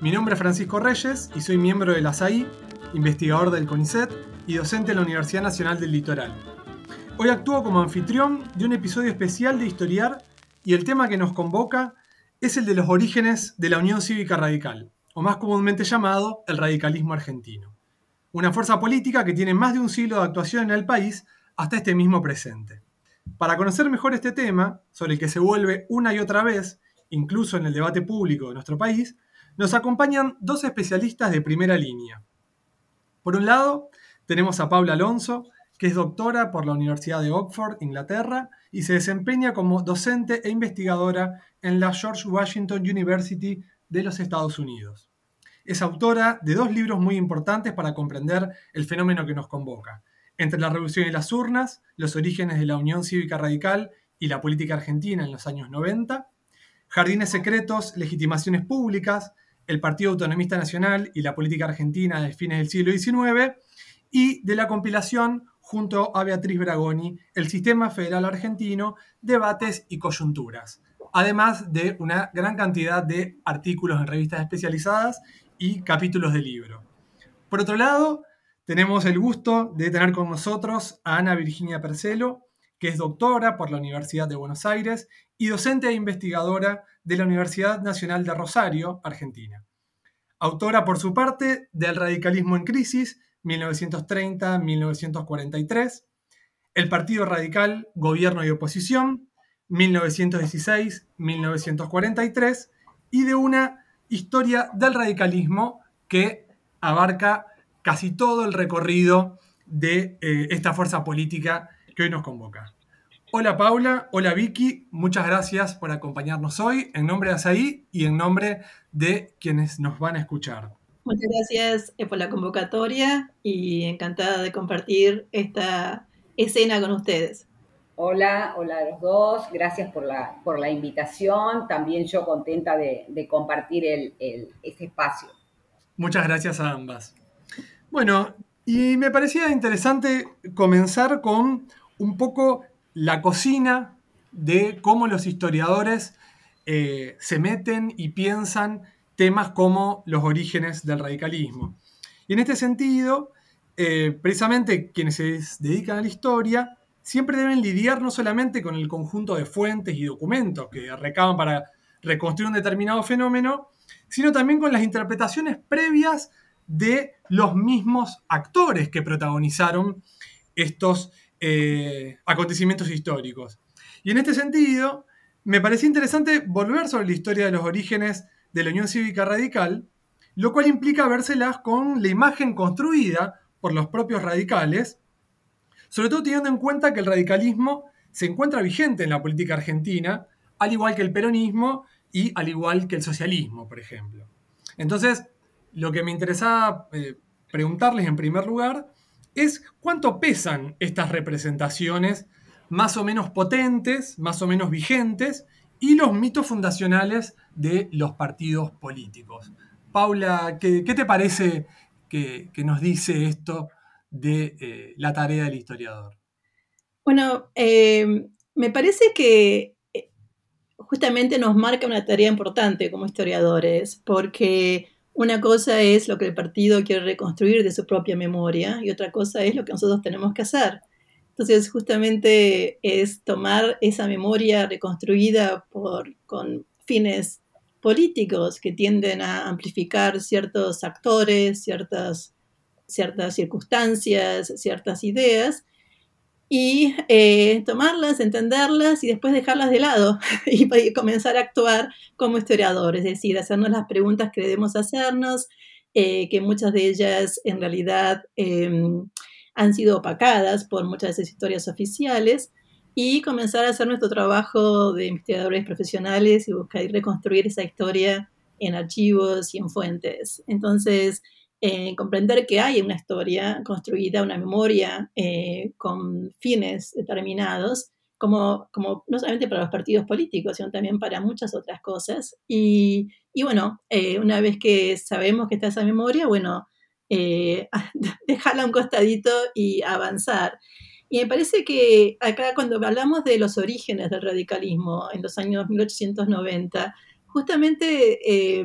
Mi nombre es Francisco Reyes y soy miembro de la SAI, investigador del CONICET y docente en la Universidad Nacional del Litoral. Hoy actúo como anfitrión de un episodio especial de Historiar y el tema que nos convoca es el de los orígenes de la Unión Cívica Radical, o más comúnmente llamado el radicalismo argentino. Una fuerza política que tiene más de un siglo de actuación en el país hasta este mismo presente. Para conocer mejor este tema, sobre el que se vuelve una y otra vez, incluso en el debate público de nuestro país, nos acompañan dos especialistas de primera línea. Por un lado, tenemos a Paula Alonso, que es doctora por la Universidad de Oxford, Inglaterra, y se desempeña como docente e investigadora en la George Washington University de los Estados Unidos. Es autora de dos libros muy importantes para comprender el fenómeno que nos convoca. Entre la Revolución y las Urnas, los orígenes de la Unión Cívica Radical y la política argentina en los años 90, Jardines Secretos, Legitimaciones Públicas, el Partido Autonomista Nacional y la política argentina de fines del siglo XIX, y de la compilación junto a Beatriz Bragoni, El Sistema Federal Argentino, Debates y Coyunturas, además de una gran cantidad de artículos en revistas especializadas y capítulos de libro. Por otro lado, tenemos el gusto de tener con nosotros a Ana Virginia Percelo, que es doctora por la Universidad de Buenos Aires y docente e investigadora de la Universidad Nacional de Rosario, Argentina. Autora, por su parte, del Radicalismo en Crisis, 1930-1943, El Partido Radical, Gobierno y Oposición, 1916-1943, y de una historia del radicalismo que abarca casi todo el recorrido de eh, esta fuerza política que hoy nos convoca. Hola Paula, hola Vicky, muchas gracias por acompañarnos hoy en nombre de Asaí y en nombre de quienes nos van a escuchar. Muchas gracias eh, por la convocatoria y encantada de compartir esta escena con ustedes. Hola, hola a los dos, gracias por la, por la invitación, también yo contenta de, compartir el, este espacio. Muchas gracias a ambas. Bueno, y me parecía interesante comenzar con un poco la cocina de cómo los historiadores eh, se meten y piensan temas como los orígenes del radicalismo. Y en este sentido, eh, precisamente quienes se dedican a la historia siempre deben lidiar no solamente con el conjunto de fuentes y documentos que recaban para reconstruir un determinado fenómeno, sino también con las interpretaciones previas de los mismos actores que protagonizaron estos eh, acontecimientos históricos. Y en este sentido, me parecía interesante volver sobre la historia de los orígenes de la Unión Cívica Radical, lo cual implica vérselas con la imagen construida por los propios radicales, sobre todo teniendo en cuenta que el radicalismo se encuentra vigente en la política argentina, al igual que el peronismo y al igual que el socialismo, por ejemplo. Entonces, lo que me interesaba eh, preguntarles en primer lugar es cuánto pesan estas representaciones más o menos potentes, más o menos vigentes, y los mitos fundacionales de los partidos políticos. Paula, ¿qué, te parece que, nos dice esto de eh, la tarea del historiador? Bueno, eh, me parece que eh, justamente nos marca una tarea importante como historiadores, porque una cosa es lo que el partido quiere reconstruir de su propia memoria y otra cosa es lo que nosotros tenemos que hacer. Entonces, justamente es tomar esa memoria reconstruida por, con fines políticos que tienden a amplificar ciertos actores, ciertas, ciertas circunstancias, ciertas ideas, y eh, tomarlas, entenderlas y después dejarlas de lado y, comenzar a actuar como historiadores, es decir, hacernos las preguntas que debemos hacernos, eh, que muchas de ellas en realidad em, han sido opacadas por muchas de esas historias oficiales y comenzar a hacer nuestro trabajo de investigadores profesionales y buscar y reconstruir esa historia en archivos y en fuentes. Entonces, eh, comprender que hay una historia construida, una memoria eh, con fines determinados, como, como no solamente para los partidos políticos, sino también para muchas otras cosas. Y, y bueno, eh, una vez que sabemos que está esa memoria, bueno, dejarla a un costadito y avanzar. Y me parece que acá cuando hablamos de los orígenes del radicalismo en los años 1890, justamente eh,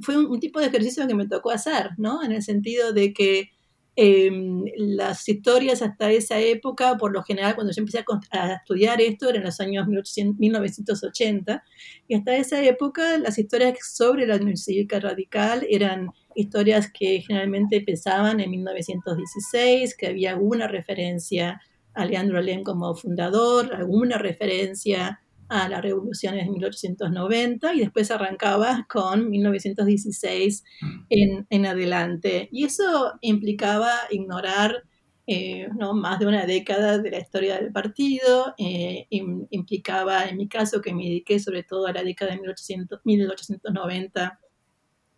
fue un, tipo de ejercicio que me tocó hacer, ¿no? En el sentido de que eh, las historias hasta esa época, por lo general, cuando yo empecé a, estudiar esto, eran los años 1980, y hasta esa época las historias sobre la Unión Cívica Radical eran historias que generalmente pensaban en 1916, que había alguna referencia a Leandro Alem como fundador, alguna referencia a las revoluciones de 1890 y después arrancaba con 1916 en, en adelante. Y eso implicaba ignorar eh, ¿no? más de una década de la historia del partido, eh, implicaba en mi caso que me dediqué sobre todo a la década de 1800, 1890,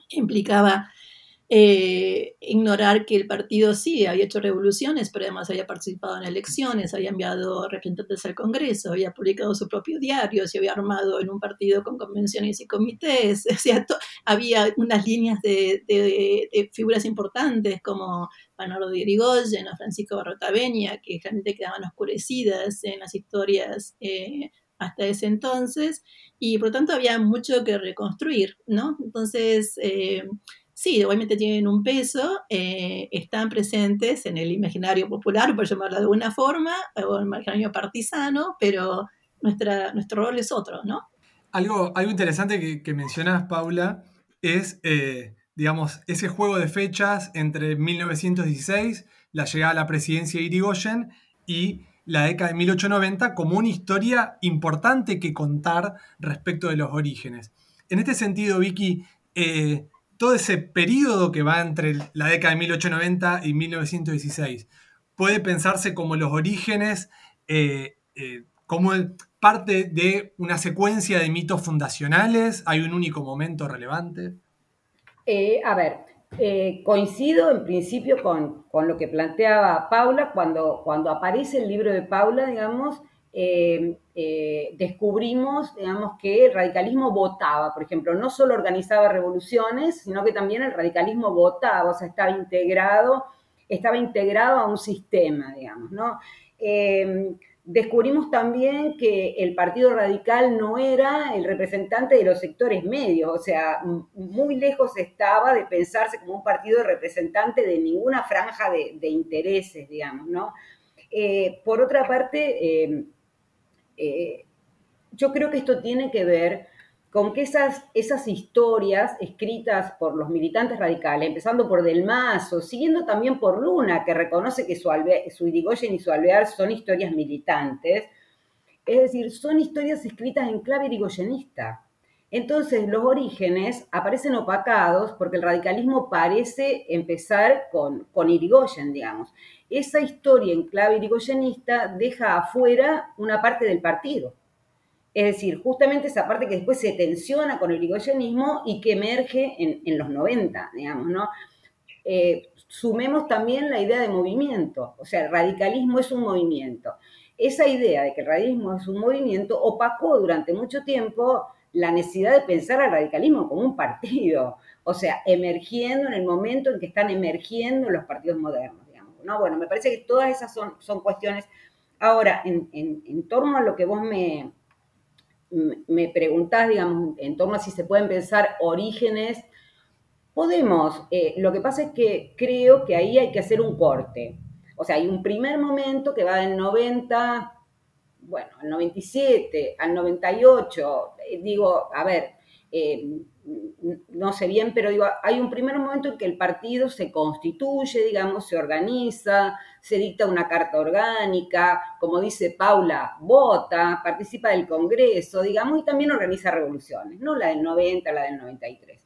implicaba eh, ignorar que el partido sí había hecho revoluciones, pero además había participado en elecciones, había enviado representantes al Congreso, había publicado su propio diario, se había armado en un partido con convenciones y comités, o había unas líneas de, figuras importantes como Manolo de Irigoyen o Francisco Barrotaveña, que realmente quedaban oscurecidas en las historias eh, hasta ese entonces, y por lo tanto había mucho que reconstruir, ¿no? Entonces, eh, sí, obviamente tienen un peso, eh, están presentes en el imaginario popular, por llamarlo de alguna forma, o en el imaginario partisano, pero nuestro rol es otro, ¿no? Algo, algo interesante que, que mencionas, Paula, es, eh, digamos, ese juego de fechas entre 1916, la llegada a la presidencia de Irigoyen, y la década de 1890 como una historia importante que contar respecto de los orígenes. En este sentido, Vicky, eh, todo ese periodo que va entre la década de 1890 y 1916 puede pensarse como los orígenes, eh, eh, como parte de una secuencia de mitos fundacionales, hay un único momento relevante. Eh, a ver, coincido en principio con, con, lo que planteaba Paula cuando, cuando aparece el libro de Paula, digamos, eh, eh, descubrimos, digamos, que el radicalismo votaba, por ejemplo, no solo organizaba revoluciones, sino que también el radicalismo votaba, o sea, estaba integrado, estaba integrado a un sistema, digamos, ¿no? Eh, descubrimos también que el Partido Radical no era el representante de los sectores medios, o sea, muy lejos estaba de pensarse como un partido representante de ninguna franja de, intereses, digamos, ¿no? por otra parte, eh, yo creo que esto tiene que ver con que esas, historias escritas por los militantes radicales, empezando por Del Mazo, siguiendo también por Luna, que reconoce que su, su Irigoyen y su Alvear son historias militantes, es decir, son historias escritas en clave irigoyenista. Entonces, los orígenes aparecen opacados porque el radicalismo parece empezar con, con Irigoyen, digamos esa historia en clave irigoyenista deja afuera una parte del partido. Es decir, justamente esa parte que después se tensiona con el irigoyenismo y que emerge en, los 90, digamos, ¿no? Eh, sumemos también la idea de movimiento, o sea, el radicalismo es un movimiento. Esa idea de que el radicalismo es un movimiento opacó durante mucho tiempo la necesidad de pensar al radicalismo como un partido, o sea, emergiendo en el momento en que están emergiendo los partidos modernos. ¿no? Bueno, me parece que todas esas son, son cuestiones. Ahora, en, torno a lo que vos me, me preguntás, digamos, en torno a si se pueden pensar orígenes, podemos. Eh, lo que pasa es que creo que ahí hay que hacer un corte. O sea, hay un primer momento que va del 90, bueno, al 97, al 98. Eh, digo, a ver, eh, no sé bien, pero digo, hay un primer momento en que el partido se constituye, digamos, se organiza, se dicta una carta orgánica, como dice Paula, vota, participa del Congreso, digamos, y también organiza revoluciones, ¿no? La del 90, la del 93.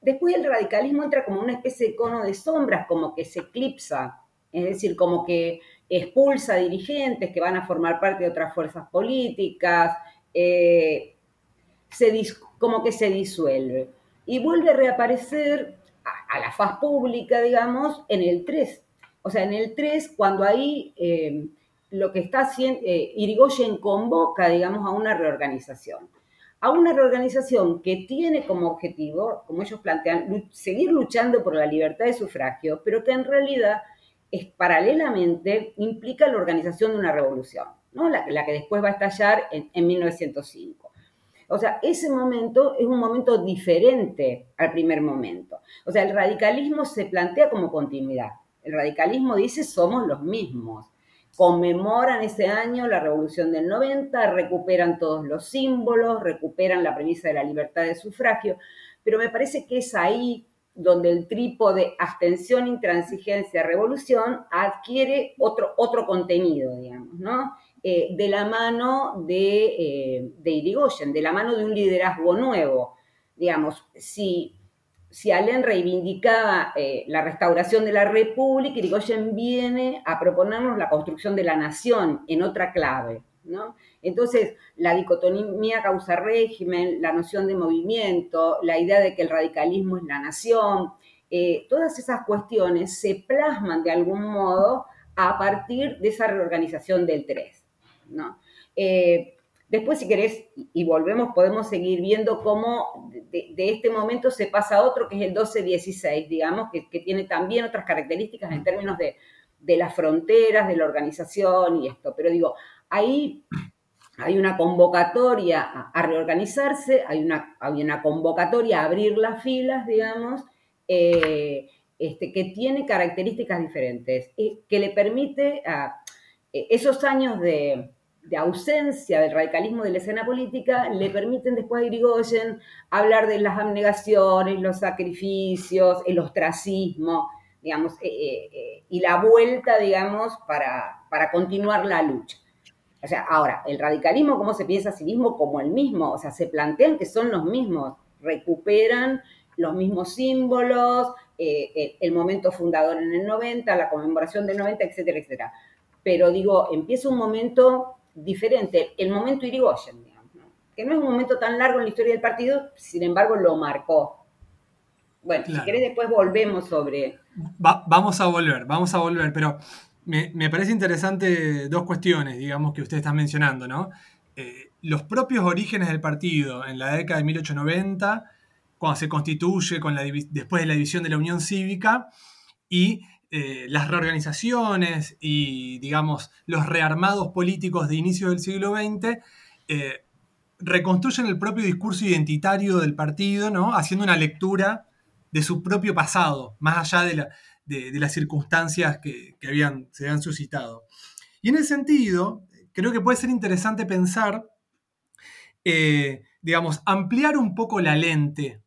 Después el radicalismo entra como una especie de cono de sombras, como que se eclipsa, es decir, como que expulsa dirigentes que van a formar parte de otras fuerzas políticas, eh, se como que se disuelve. Y vuelve a reaparecer a la faz pública, digamos, en el 3. O sea, en el 3, cuando ahí eh, lo que está haciendo, eh, Irigoyen convoca, digamos, a una reorganización. A una reorganización que tiene como objetivo, como ellos plantean, seguir luchando por la libertad de sufragio, pero que en realidad es paralelamente implica la organización de una revolución, ¿no? la, que después va a estallar en, en 1905. O sea, ese momento es un momento diferente al primer momento. O sea, el radicalismo se plantea como continuidad. El radicalismo dice somos los mismos. Conmemoran ese año la revolución del 90, recuperan todos los símbolos, recuperan la premisa de la libertad de sufragio, pero me parece que es ahí donde el trípode abstención, intransigencia, revolución adquiere otro, otro contenido, digamos, ¿no? Eh, de la mano de, eh, de Irigoyen, de la mano de un liderazgo nuevo. Digamos, si, si Allen reivindicaba eh, la restauración de la República, Irigoyen viene a proponernos la construcción de la nación en otra clave. ¿No? Entonces, la dicotomía causa-régimen, la noción de movimiento, la idea de que el radicalismo es la nación, todas esas cuestiones se plasman de algún modo a partir de esa reorganización del 3. ¿no? Eh, después, si querés, y volvemos, podemos seguir viendo cómo de, este momento se pasa a otro, que es el 12-16, digamos, que, tiene también otras características en términos de, las fronteras, de la organización y esto. Pero digo, ahí hay una convocatoria a, reorganizarse, hay una, hay una, convocatoria a abrir las filas, digamos, eh, este, que tiene características diferentes, y que le permite a esos años de, ausencia del radicalismo de la escena política le permiten después a Irigoyen hablar de las abnegaciones, los sacrificios, el ostracismo, digamos, eh, eh, y la vuelta, digamos, para continuar la lucha. O sea, ahora, el radicalismo, ¿cómo se piensa a sí mismo? Como el mismo, o sea, se plantean que son los mismos, recuperan los mismos símbolos, el momento fundador en el 90, la conmemoración del 90, etcétera, etcétera. Pero digo, empieza un momento diferente, el momento Irigoyen, digamos, que no es un momento tan largo en la historia del partido, sin embargo lo marcó. Bueno, si querés después volvemos sobre... vamos a volver, vamos a volver, pero me, parece interesante dos cuestiones, digamos, que usted está mencionando, ¿no? Eh, los propios orígenes del partido en la década de 1890, cuando se constituye con la, después de la división de la Unión Cívica, y eh, las reorganizaciones y, digamos, los rearmados políticos de inicio del siglo XX eh, reconstruyen el propio discurso identitario del partido, ¿no? haciendo una lectura de su propio pasado, más allá de, las circunstancias que, habían, se habían suscitado. Y en ese sentido, creo que puede ser interesante pensar, eh, digamos, ampliar un poco la lente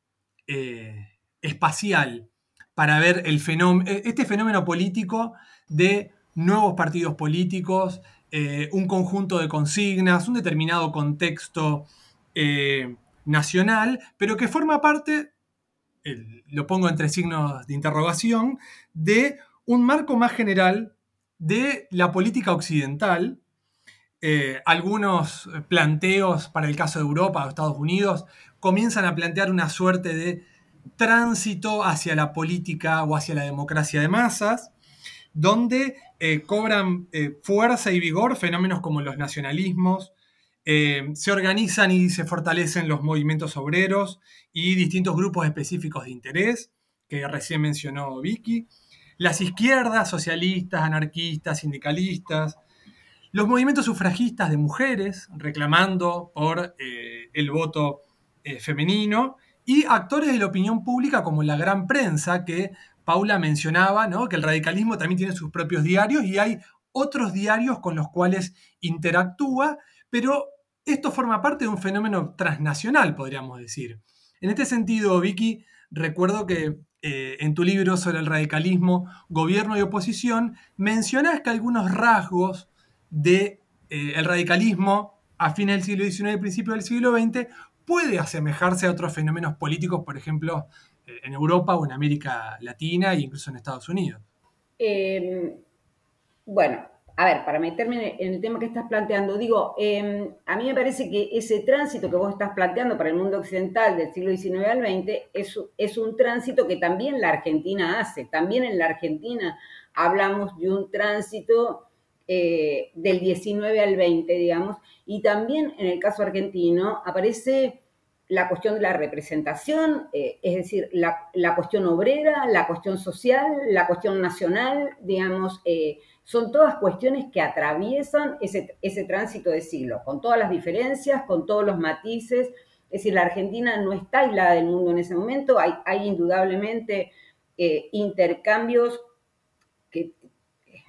espacial para ver el fenómeno, este fenómeno político de nuevos partidos políticos, eh, un conjunto de consignas, un determinado contexto eh, nacional, pero que forma parte, lo pongo entre signos de interrogación, de un marco más general de la política occidental. Eh, algunos planteos para el caso de Europa o Estados Unidos comienzan a plantear una suerte de tránsito hacia la política o hacia la democracia de masas, donde eh, cobran eh, fuerza y vigor fenómenos como los nacionalismos, eh, se organizan y se fortalecen los movimientos obreros y distintos grupos específicos de interés, que recién mencionó Vicky, las izquierdas, socialistas, anarquistas, sindicalistas, los movimientos sufragistas de mujeres reclamando por el voto femenino y actores de la opinión pública como la gran prensa que Paula mencionaba, ¿no? que el radicalismo también tiene sus propios diarios y hay otros diarios con los cuales interactúa, pero esto forma parte de un fenómeno transnacional, podríamos decir. En este sentido, Vicky, recuerdo que eh, en tu libro sobre el radicalismo, gobierno y oposición, mencionas que algunos rasgos del de, eh, radicalismo a fines del siglo XIX y principios del siglo XX puede asemejarse a otros fenómenos políticos, por ejemplo, eh, en Europa o en América Latina e incluso en Estados Unidos. Bueno, a ver, para meterme en el tema que estás planteando, digo, em, a mí me parece que ese tránsito que vos estás planteando para el mundo occidental del siglo XIX al XX es, un tránsito que también la Argentina hace. También en la Argentina hablamos de un tránsito eh, del 19 al 20, digamos, y también en el caso argentino aparece la cuestión de la representación, eh, es decir, la, la, cuestión obrera, la cuestión social, la cuestión nacional, digamos, eh, son todas cuestiones que atraviesan ese, ese tránsito de siglo, con todas las diferencias, con todos los matices. Es decir, la Argentina no está aislada del mundo en ese momento, hay, hay indudablemente eh, intercambios que,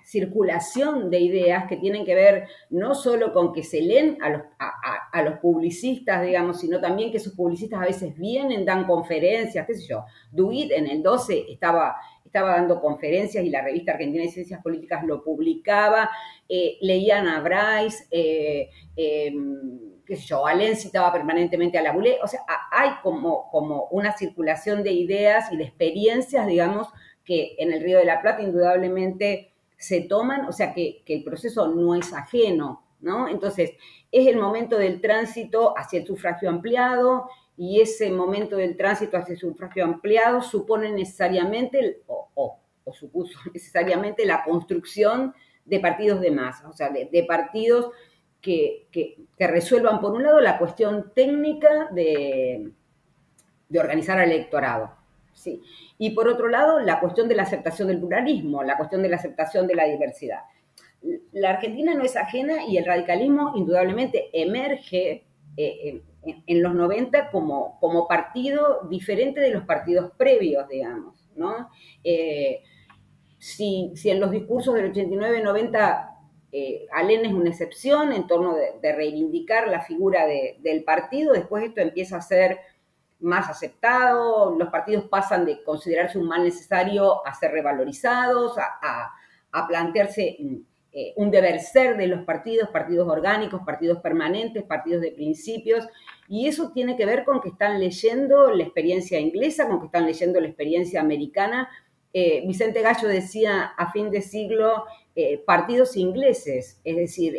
circulación de ideas que tienen que ver no solo con que se leen a los, a, los, publicistas, digamos, sino también que esos publicistas a veces vienen, dan conferencias, qué sé yo. Duit en el 12 estaba, estaba dando conferencias y la revista Argentina de Ciencias Políticas lo publicaba, eh, leían a Bryce, eh, em, qué sé yo, Allen citaba permanentemente a la Boulé, o sea, hay como, como una circulación de ideas y de experiencias, digamos, que en el Río de la Plata indudablemente se toman, o sea que, el proceso no es ajeno, ¿no? Entonces, es el momento del tránsito hacia el sufragio ampliado y ese momento del tránsito hacia el sufragio ampliado supone necesariamente, o, supuso necesariamente la construcción de partidos de masa, o sea, de, partidos que, resuelvan, por un lado, la cuestión técnica de, de organizar al electorado, ¿sí? Y por otro lado, la cuestión de la aceptación del pluralismo, la cuestión de la aceptación de la diversidad. La Argentina no es ajena y el radicalismo indudablemente emerge eh, en, los 90 como, como partido diferente de los partidos previos, digamos. ¿no? Eh, si, en los discursos del 89-90 eh, Alén es una excepción en torno de, reivindicar la figura del partido, después esto empieza a ser más aceptado, los partidos pasan de considerarse un mal necesario a ser revalorizados, a, plantearse eh, un deber ser de los partidos, partidos orgánicos, partidos permanentes, partidos de principios, y eso tiene que ver con que están leyendo la experiencia inglesa, con que están leyendo la experiencia americana. Eh, Vicente Gallo decía a fin de siglo eh, partidos ingleses, es decir,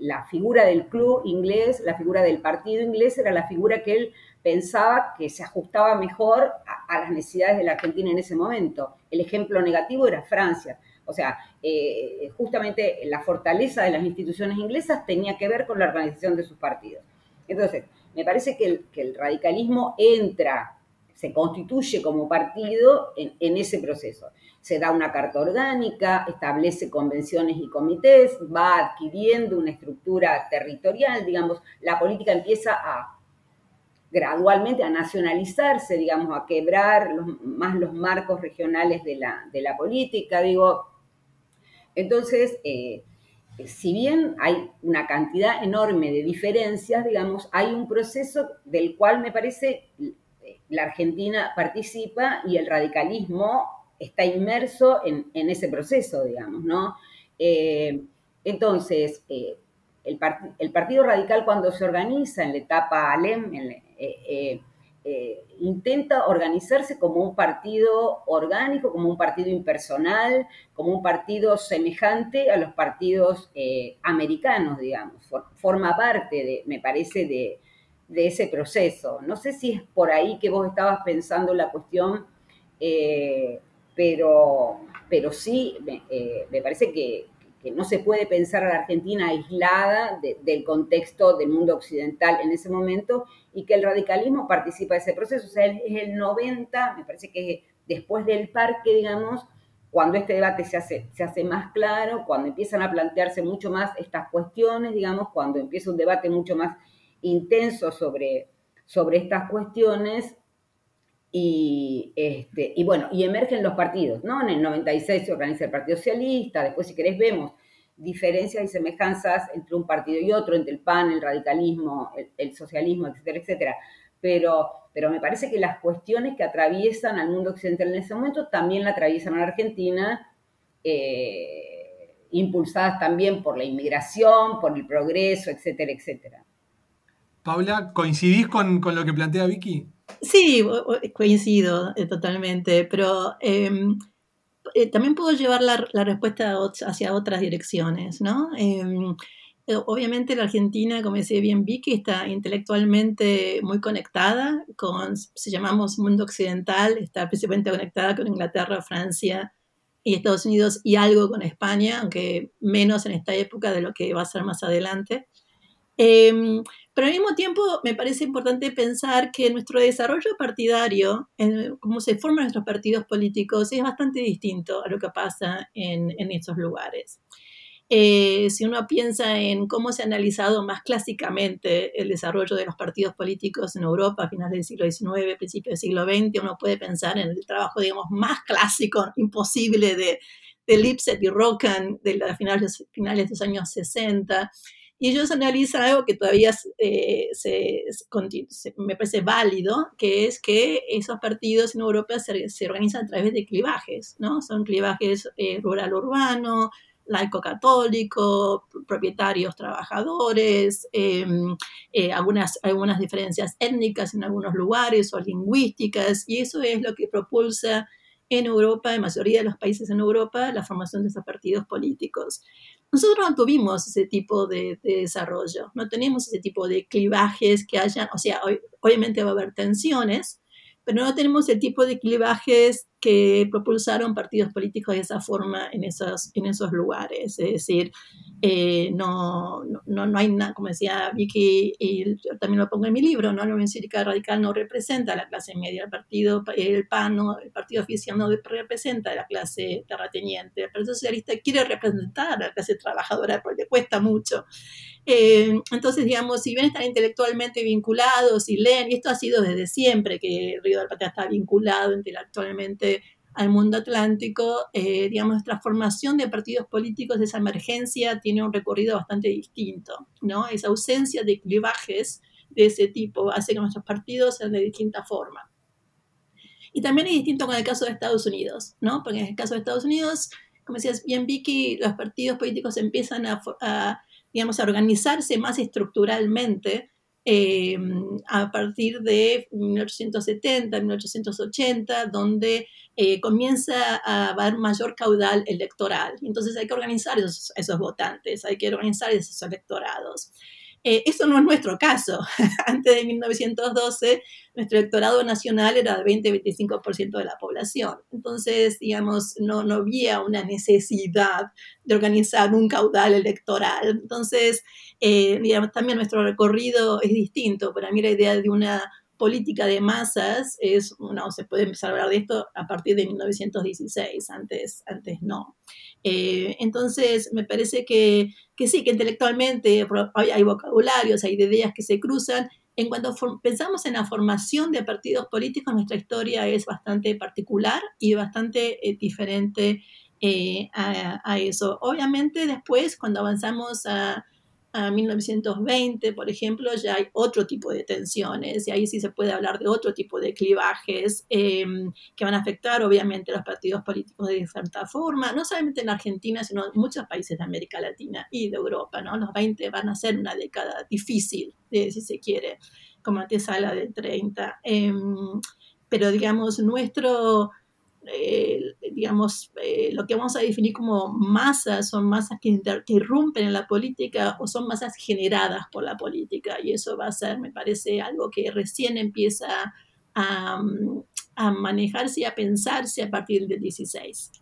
la figura del club inglés, la figura del partido inglés era la figura que él pensaba que se ajustaba mejor a, las necesidades de la Argentina en ese momento. El ejemplo negativo era Francia. O sea, eh, justamente la fortaleza de las instituciones inglesas tenía que ver con la organización de sus partidos. Entonces, me parece que el, radicalismo entra, se constituye como partido en, ese proceso. Se da una carta orgánica, establece convenciones y comités, va adquiriendo una estructura territorial, digamos, la política empieza a gradualmente a nacionalizarse, digamos, a quebrar más los marcos regionales de la, política, digo. Entonces, eh, si bien hay una cantidad enorme de diferencias, digamos, hay un proceso del cual me parece la Argentina participa y el radicalismo está inmerso en, ese proceso, digamos, ¿no? Eh, entonces, eh, el, Partido Radical cuando se organiza en la etapa ALEM, eh, eh, eh, intenta organizarse como un partido orgánico, como un partido impersonal, como un partido semejante a los partidos americanos, digamos. forma parte, de, me parece, de, ese proceso. No sé si es por ahí que vos estabas pensando la cuestión, pero, pero sí, me parece que, que no se puede pensar a la Argentina aislada del contexto del mundo occidental en ese momento y que el radicalismo participa de ese proceso. O sea, es el 90, me parece que después del parque, digamos, cuando este debate se hace, se hace más claro, cuando empiezan a plantearse mucho más estas cuestiones, digamos, cuando empieza un debate mucho más intenso sobre, sobre estas cuestiones, y, este, y bueno, y emergen los partidos, ¿no? En el 96 se organiza el Partido Socialista, después si querés vemos diferencias y semejanzas entre un partido y otro, entre el PAN, el radicalismo, el, socialismo, etcétera, etcétera. Pero, pero me parece que las cuestiones que atraviesan al mundo occidental en ese momento también la atraviesan a la Argentina, eh, impulsadas también por la inmigración, por el progreso, etcétera, etcétera. Paula, ¿coincidís con, con lo que plantea Vicky? Sí, coincido eh, totalmente, pero em, eh, también puedo llevar la, respuesta hacia otras direcciones, ¿no? Em, eh, obviamente la Argentina, como decía bien Vicky, está intelectualmente muy conectada con, si llamamos mundo occidental, está principalmente conectada con Inglaterra, Francia y Estados Unidos y algo con España, aunque menos en esta época de lo que va a ser más adelante. Em, pero al mismo tiempo me parece importante pensar que nuestro desarrollo partidario, cómo se forman nuestros partidos políticos, es bastante distinto a lo que pasa en, en esos lugares. Eh, si uno piensa en cómo se ha analizado más clásicamente el desarrollo de los partidos políticos en Europa a finales del siglo XIX, principios del siglo XX, uno puede pensar en el trabajo, digamos, más clásico, imposible de, de Lipset y Rockan de las finales, finales de los años 60, y ellos analizan algo que todavía eh, se, me parece válido, que es que esos partidos en Europa se, se organizan a través de clivajes, ¿no? Son clivajes eh, rural-urbano, laico-católico, propietarios trabajadores, em, eh, algunas, algunas diferencias étnicas en algunos lugares o lingüísticas, y eso es lo que propulsa en Europa, en mayoría de los países en Europa, la formación de esos partidos políticos. Nosotros no tuvimos ese tipo de, desarrollo, no tenemos ese tipo de clivajes que hayan, o sea, obviamente va a haber tensiones, pero no tenemos el tipo de clivajes que propulsaron partidos políticos de esa forma en esos, en esos lugares. Es decir, eh, no, no, no, hay nada, como decía Vicky, y yo también lo pongo en mi libro, ¿no? la Unión Cívica Radical no representa a la clase media, el partido, el PAN, el partido oficial no representa a la clase terrateniente, el Partido Socialista quiere representar a la clase trabajadora porque cuesta mucho. Eh, entonces, digamos, si bien están intelectualmente vinculados y leen, y esto ha sido desde siempre que Río de la Patria está vinculado intelectualmente al mundo atlántico, eh, digamos, nuestra formación de partidos políticos de esa emergencia tiene un recorrido bastante distinto, ¿no? Esa ausencia de clivajes de ese tipo hace que nuestros partidos sean de distinta forma. Y también es distinto con el caso de Estados Unidos, ¿no? Porque en el caso de Estados Unidos, como decías bien Vicky, los partidos políticos empiezan a, a digamos, a organizarse más estructuralmente eh, a partir de 1870, 1880, donde eh, comienza a haber mayor caudal electoral. Entonces hay que organizar esos, esos votantes, hay que organizar esos electorados. Eh, eso no es nuestro caso. Antes de 1912, nuestro electorado nacional era de 20-25% de la población. Entonces, digamos, no, no había una necesidad de organizar un caudal electoral. Entonces, eh, digamos, también nuestro recorrido es distinto. Para mí la idea de una política de masas es, no, se puede empezar a hablar de esto a partir de 1916, antes, antes no. Eh, entonces, me parece que, que, sí, que intelectualmente hay, vocabularios, hay ideas que se cruzan. En cuanto pensamos en la formación de partidos políticos, nuestra historia es bastante particular y bastante eh, diferente eh, a, a, eso. Obviamente después, cuando avanzamos a, a 1920, por ejemplo, ya hay otro tipo de tensiones y ahí sí se puede hablar de otro tipo de clivajes em, que van a afectar obviamente a los partidos políticos de cierta forma, no solamente en Argentina, sino en muchos países de América Latina y de Europa. ¿no? Los 20 van a ser una década difícil, si se quiere, como antesala del 30. Em, pero digamos, nuestro eh, digamos, eh, lo que vamos a definir como masas, son masas que, irrumpen en la política o son masas generadas por la política. Y eso va a ser, me parece, algo que recién empieza a, a manejarse y a pensarse a partir del 16.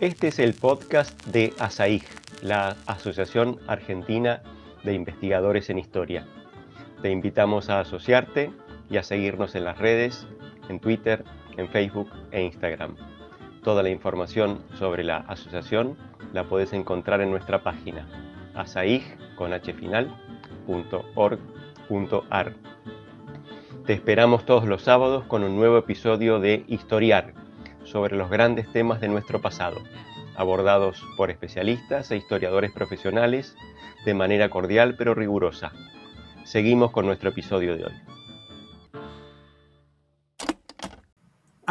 Este es el podcast de ASAIG, la Asociación Argentina de Investigadores en Historia. Te invitamos a asociarte y a seguirnos en las redes en Twitter, en Facebook e Instagram. Toda la información sobre la asociación la puedes encontrar en nuestra página asaig.org.ar. Te esperamos todos los sábados con un nuevo episodio de Historiar sobre los grandes temas de nuestro pasado, abordados por especialistas e historiadores profesionales de manera cordial pero rigurosa. Seguimos con nuestro episodio de hoy.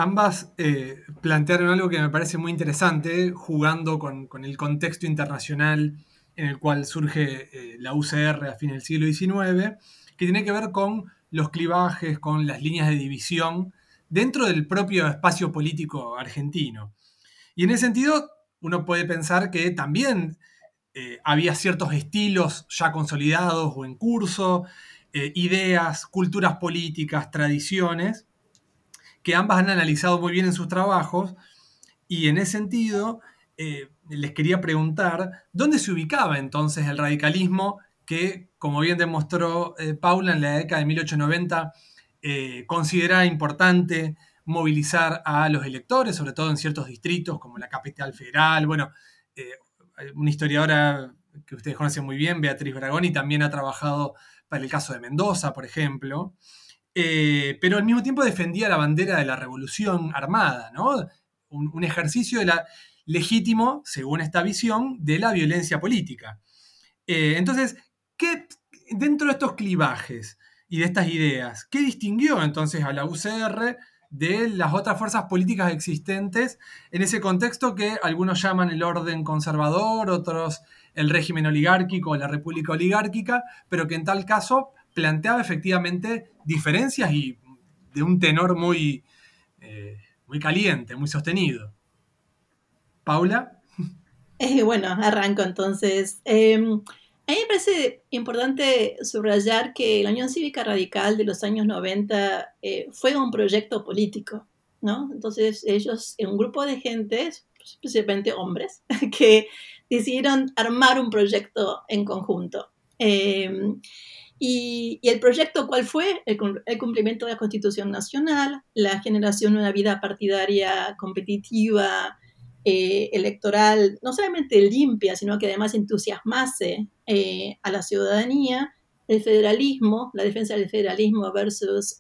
Ambas eh, plantearon algo que me parece muy interesante, jugando con, el contexto internacional en el cual surge eh, la UCR a fin del siglo XIX, que tiene que ver con los clivajes, con las líneas de división dentro del propio espacio político argentino. Y en ese sentido, uno puede pensar que también eh, había ciertos estilos ya consolidados o en curso, ideas, culturas políticas, tradiciones, que ambas han analizado muy bien en sus trabajos. Y en ese sentido, eh, les quería preguntar, ¿dónde se ubicaba entonces el radicalismo que, como bien demostró Paula en la década de 1890, considera importante movilizar a los electores, sobre todo en ciertos distritos como la capital federal, bueno, una historiadora que ustedes conocen muy bien, Beatriz Bragoni, también ha trabajado para el caso de Mendoza, por ejemplo, eh, pero al mismo tiempo defendía la bandera de la revolución armada, ¿no? Un, ejercicio legítimo, según esta visión, de la violencia política. Eh, entonces, ¿qué, dentro de estos clivajes y de estas ideas, ¿qué distinguió entonces a la UCR de las otras fuerzas políticas existentes en ese contexto que algunos llaman el orden conservador, otros el régimen oligárquico o la república oligárquica, pero que en tal caso planteaba efectivamente diferencias y de un tenor muy, eh, muy caliente, muy sostenido. Paula. Eh, bueno, arranco entonces. Em, a mí me parece importante subrayar que la Unión Cívica Radical de los años 90 eh, fue un proyecto político, ¿no? Entonces ellos, un grupo de gente, especialmente hombres, que decidieron armar un proyecto en conjunto. Em, y, el proyecto cuál fue? El, cumplimiento de la Constitución Nacional, la generación de una vida partidaria competitiva, eh, electoral no solamente limpia, sino que además entusiasmase eh, a la ciudadanía, el federalismo, la defensa del federalismo versus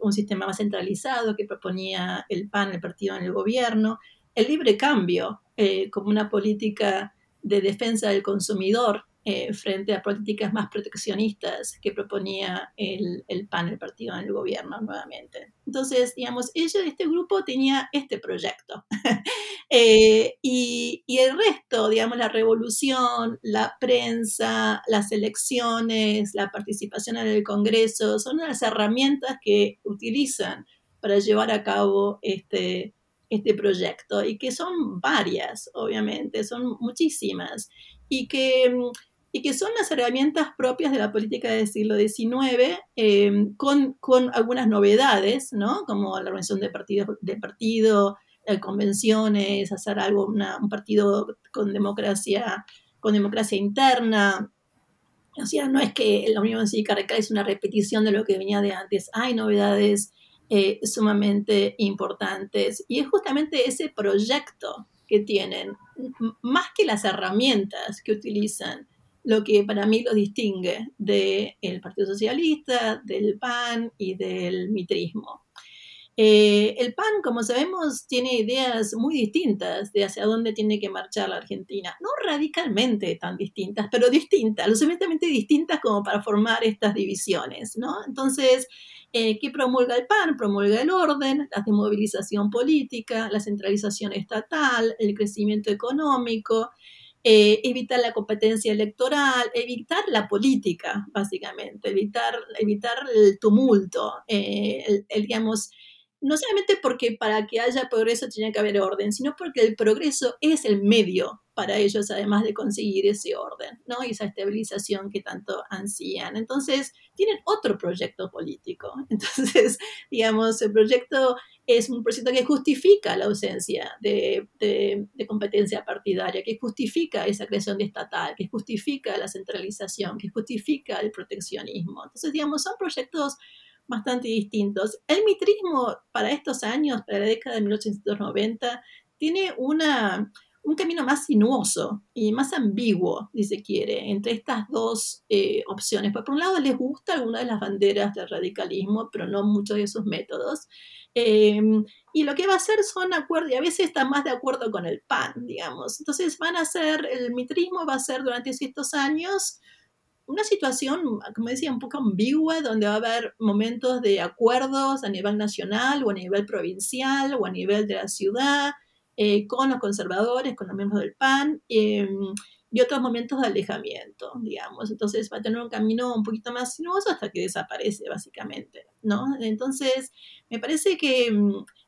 un sistema más centralizado que proponía el PAN, el partido en el gobierno, el libre cambio eh, como una política de defensa del consumidor eh, frente a políticas más proteccionistas que proponía el, el, PAN, el partido en el gobierno nuevamente. Entonces, digamos, ella, este grupo tenía este proyecto. Eh, y, y, el resto, digamos, la revolución, la prensa, las elecciones, la participación en el Congreso, son las herramientas que utilizan para llevar a cabo este, este proyecto y que son varias, obviamente, son muchísimas y que y que son las herramientas propias de la política del siglo XIX, eh, con, algunas novedades, ¿no? como la organización de, partidos, de partido, eh, convenciones, hacer algo, un partido con democracia, con democracia interna. O sea, no es que la Unión Cívica Radical es una repetición de lo que venía de antes, hay novedades eh, sumamente importantes. Y es justamente ese proyecto que tienen, más que las herramientas que utilizan, lo que para mí lo distingue del Partido Socialista, del PAN y del mitrismo. Eh, el PAN, como sabemos, tiene ideas muy distintas de hacia dónde tiene que marchar la Argentina. No radicalmente tan distintas, pero distintas, lo suficientemente distintas como para formar estas divisiones, ¿no? Entonces, eh, ¿qué promulga el PAN? Promulga el orden, la desmovilización política, la centralización estatal, el crecimiento económico, eh, evitar la competencia electoral, evitar la política, básicamente, evitar, evitar el tumulto, eh, el, digamos, no solamente porque para que haya progreso tiene que haber orden, sino porque el progreso es el medio para ellos, además de conseguir ese orden, ¿no? Y esa estabilización que tanto ansían. Entonces, tienen otro proyecto político. Entonces, digamos, el proyecto es un proyecto que justifica la ausencia de, de, competencia partidaria, que justifica esa creación de estatal, que justifica la centralización, que justifica el proteccionismo. Entonces, digamos, son proyectos bastante distintos. El mitrismo para estos años, para la década de 1890, tiene una, un camino más sinuoso y más ambiguo, si se quiere, entre estas dos eh, opciones. Por un lado, les gusta alguna de las banderas del radicalismo, pero no muchos de sus métodos. Em, y lo que va a hacer son acuerdos, y a veces está más de acuerdo con el PAN, digamos. Entonces van a ser, el mitrismo va a ser durante estos años una situación, como decía, un poco ambigua, donde va a haber momentos de acuerdos a nivel nacional o a nivel provincial o a nivel de la ciudad, eh, con los conservadores, con los miembros del PAN. Em, y otros momentos de alejamiento, digamos. Entonces va a tener un camino un poquito más sinuoso hasta que desaparece, básicamente, ¿no? Entonces, me parece que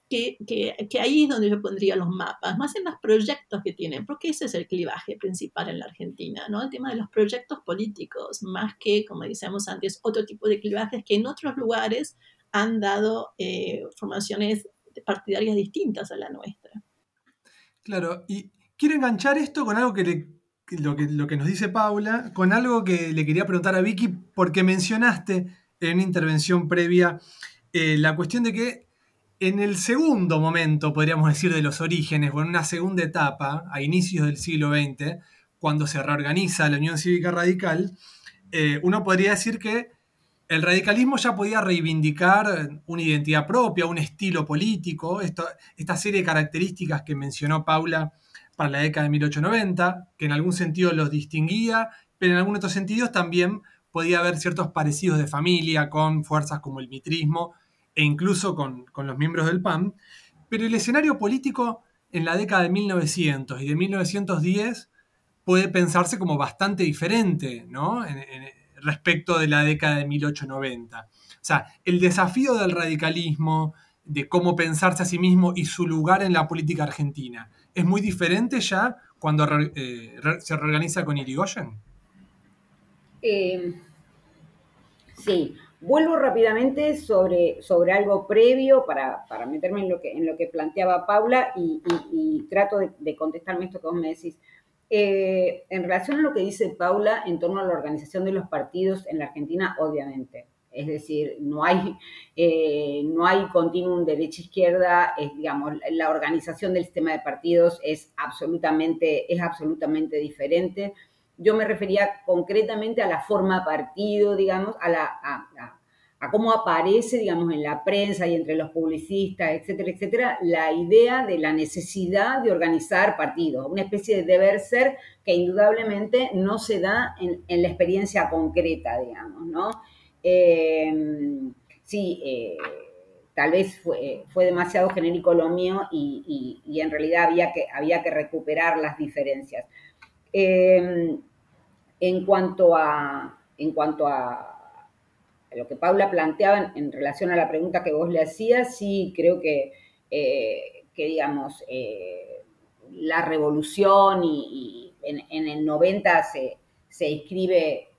que, que, ahí es donde yo pondría los mapas, más en los proyectos que tienen, porque ese es el clivaje principal en la Argentina, ¿no? El tema de los proyectos políticos, más que, como decíamos antes, otro tipo de clivajes que en otros lugares han dado eh, formaciones partidarias distintas a la nuestra. Claro, y quiero enganchar esto con algo que, lo, que lo que nos dice Paula, con algo que le quería preguntar a Vicky, porque mencionaste en una intervención previa eh, la cuestión de que en el segundo momento, podríamos decir, de los orígenes, o en una segunda etapa, a inicios del siglo XX, cuando se reorganiza la Unión Cívica Radical, eh, uno podría decir que el radicalismo ya podía reivindicar una identidad propia, un estilo político, esta serie de características que mencionó Paula para la década de 1890, que en algún sentido los distinguía, pero en algunos otros sentidos también podía haber ciertos parecidos de familia con fuerzas como el mitrismo e incluso con, los miembros del PAN, pero el escenario político en la década de 1900 y de 1910 puede pensarse como bastante diferente ¿no? respecto de la década de 1890. O sea, el desafío del radicalismo, de cómo pensarse a sí mismo y su lugar en la política argentina, ¿es muy diferente ya cuando eh, se reorganiza con Irigoyen? Eh, sí, Vuelvo rápidamente sobre, sobre algo previo para, meterme en lo, que, en lo que planteaba Paula y, trato de, contestarme esto que vos me decís. Eh, en relación a lo que dice Paula en torno a la organización de los partidos en la Argentina, obviamente. Es decir, no hay, eh, no hay continuum derecha-izquierda, digamos, la organización del sistema de partidos es absolutamente, es absolutamente diferente yo me refería concretamente a la forma partido, digamos, a, la, a, cómo aparece, digamos, en la prensa y entre los publicistas, etcétera, etcétera, la idea de la necesidad de organizar partidos, una especie de deber ser que indudablemente no se da en, la experiencia concreta, digamos, ¿no? Em, sí, eh, tal vez fue, fue, demasiado genérico lo mío y, en realidad había que, había que recuperar las diferencias. Em, en cuanto a, en cuanto a lo que Paula planteaba en, relación a la pregunta que vos le hacías, sí creo que, eh, que digamos, eh, la revolución y, en, el 90 se, se inscribe,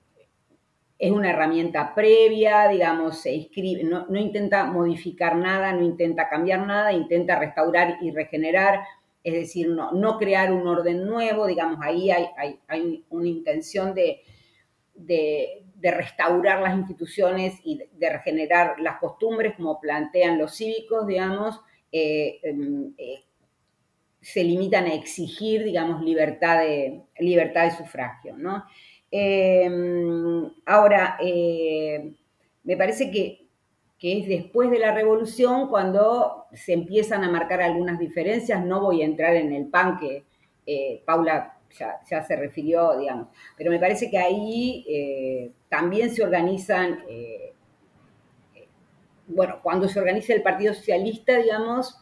es una herramienta previa, digamos, se inscribe, no, no, intenta modificar nada, no intenta cambiar nada, intenta restaurar y regenerar es decir, no, crear un orden nuevo, digamos, ahí hay, una intención de, restaurar las instituciones y de, regenerar las costumbres, como plantean los cívicos, digamos, eh, em, eh, se limitan a exigir, digamos, libertad de, libertad de sufragio, ¿no? Em, ahora, eh, me parece que que es después de la revolución cuando se empiezan a marcar algunas diferencias. No voy a entrar en el PAN que eh, Paula ya, se refirió, digamos, pero me parece que ahí eh, también se organizan, bueno, cuando se organiza el Partido Socialista, digamos,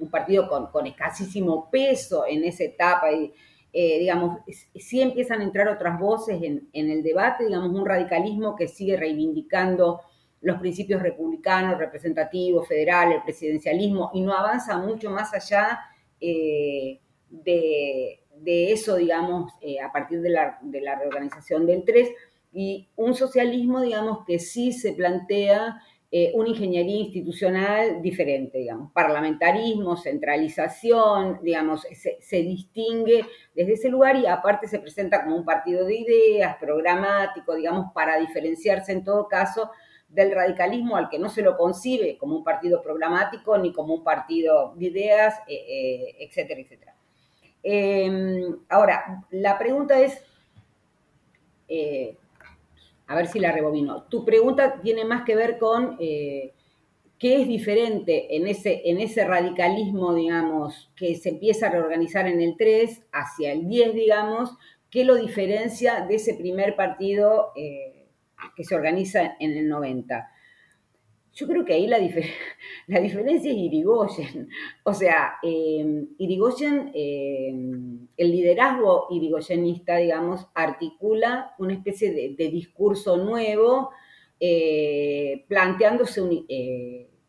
un partido con, escasísimo peso en esa etapa, y, digamos, sí empiezan a entrar otras voces en, en el debate, digamos, un radicalismo que sigue reivindicando los principios republicanos, representativos, federal, el presidencialismo, y no avanza mucho más allá eh, de, eso, digamos, eh, a partir de la, reorganización del 3, y un socialismo, digamos, que sí se plantea eh, una ingeniería institucional diferente, digamos, parlamentarismo, centralización, digamos, se, distingue desde ese lugar y aparte se presenta como un partido de ideas, programático, digamos, para diferenciarse en todo caso del radicalismo al que no se lo concibe como un partido programático ni como un partido de ideas, eh, eh, etcétera, etcétera. Em, ahora, la pregunta es, eh, a ver si la rebobino. Tu pregunta tiene más que ver con qué es diferente en ese, en ese radicalismo, digamos, que se empieza a reorganizar en el 3 hacia el 10, digamos, qué lo diferencia de ese primer partido que se organiza en el 90. Yo creo que ahí la, diferencia es Irigoyen. O sea, eh, Irigoyen, eh, el liderazgo irigoyenista, digamos, articula una especie de, discurso nuevo, eh, planteándose un,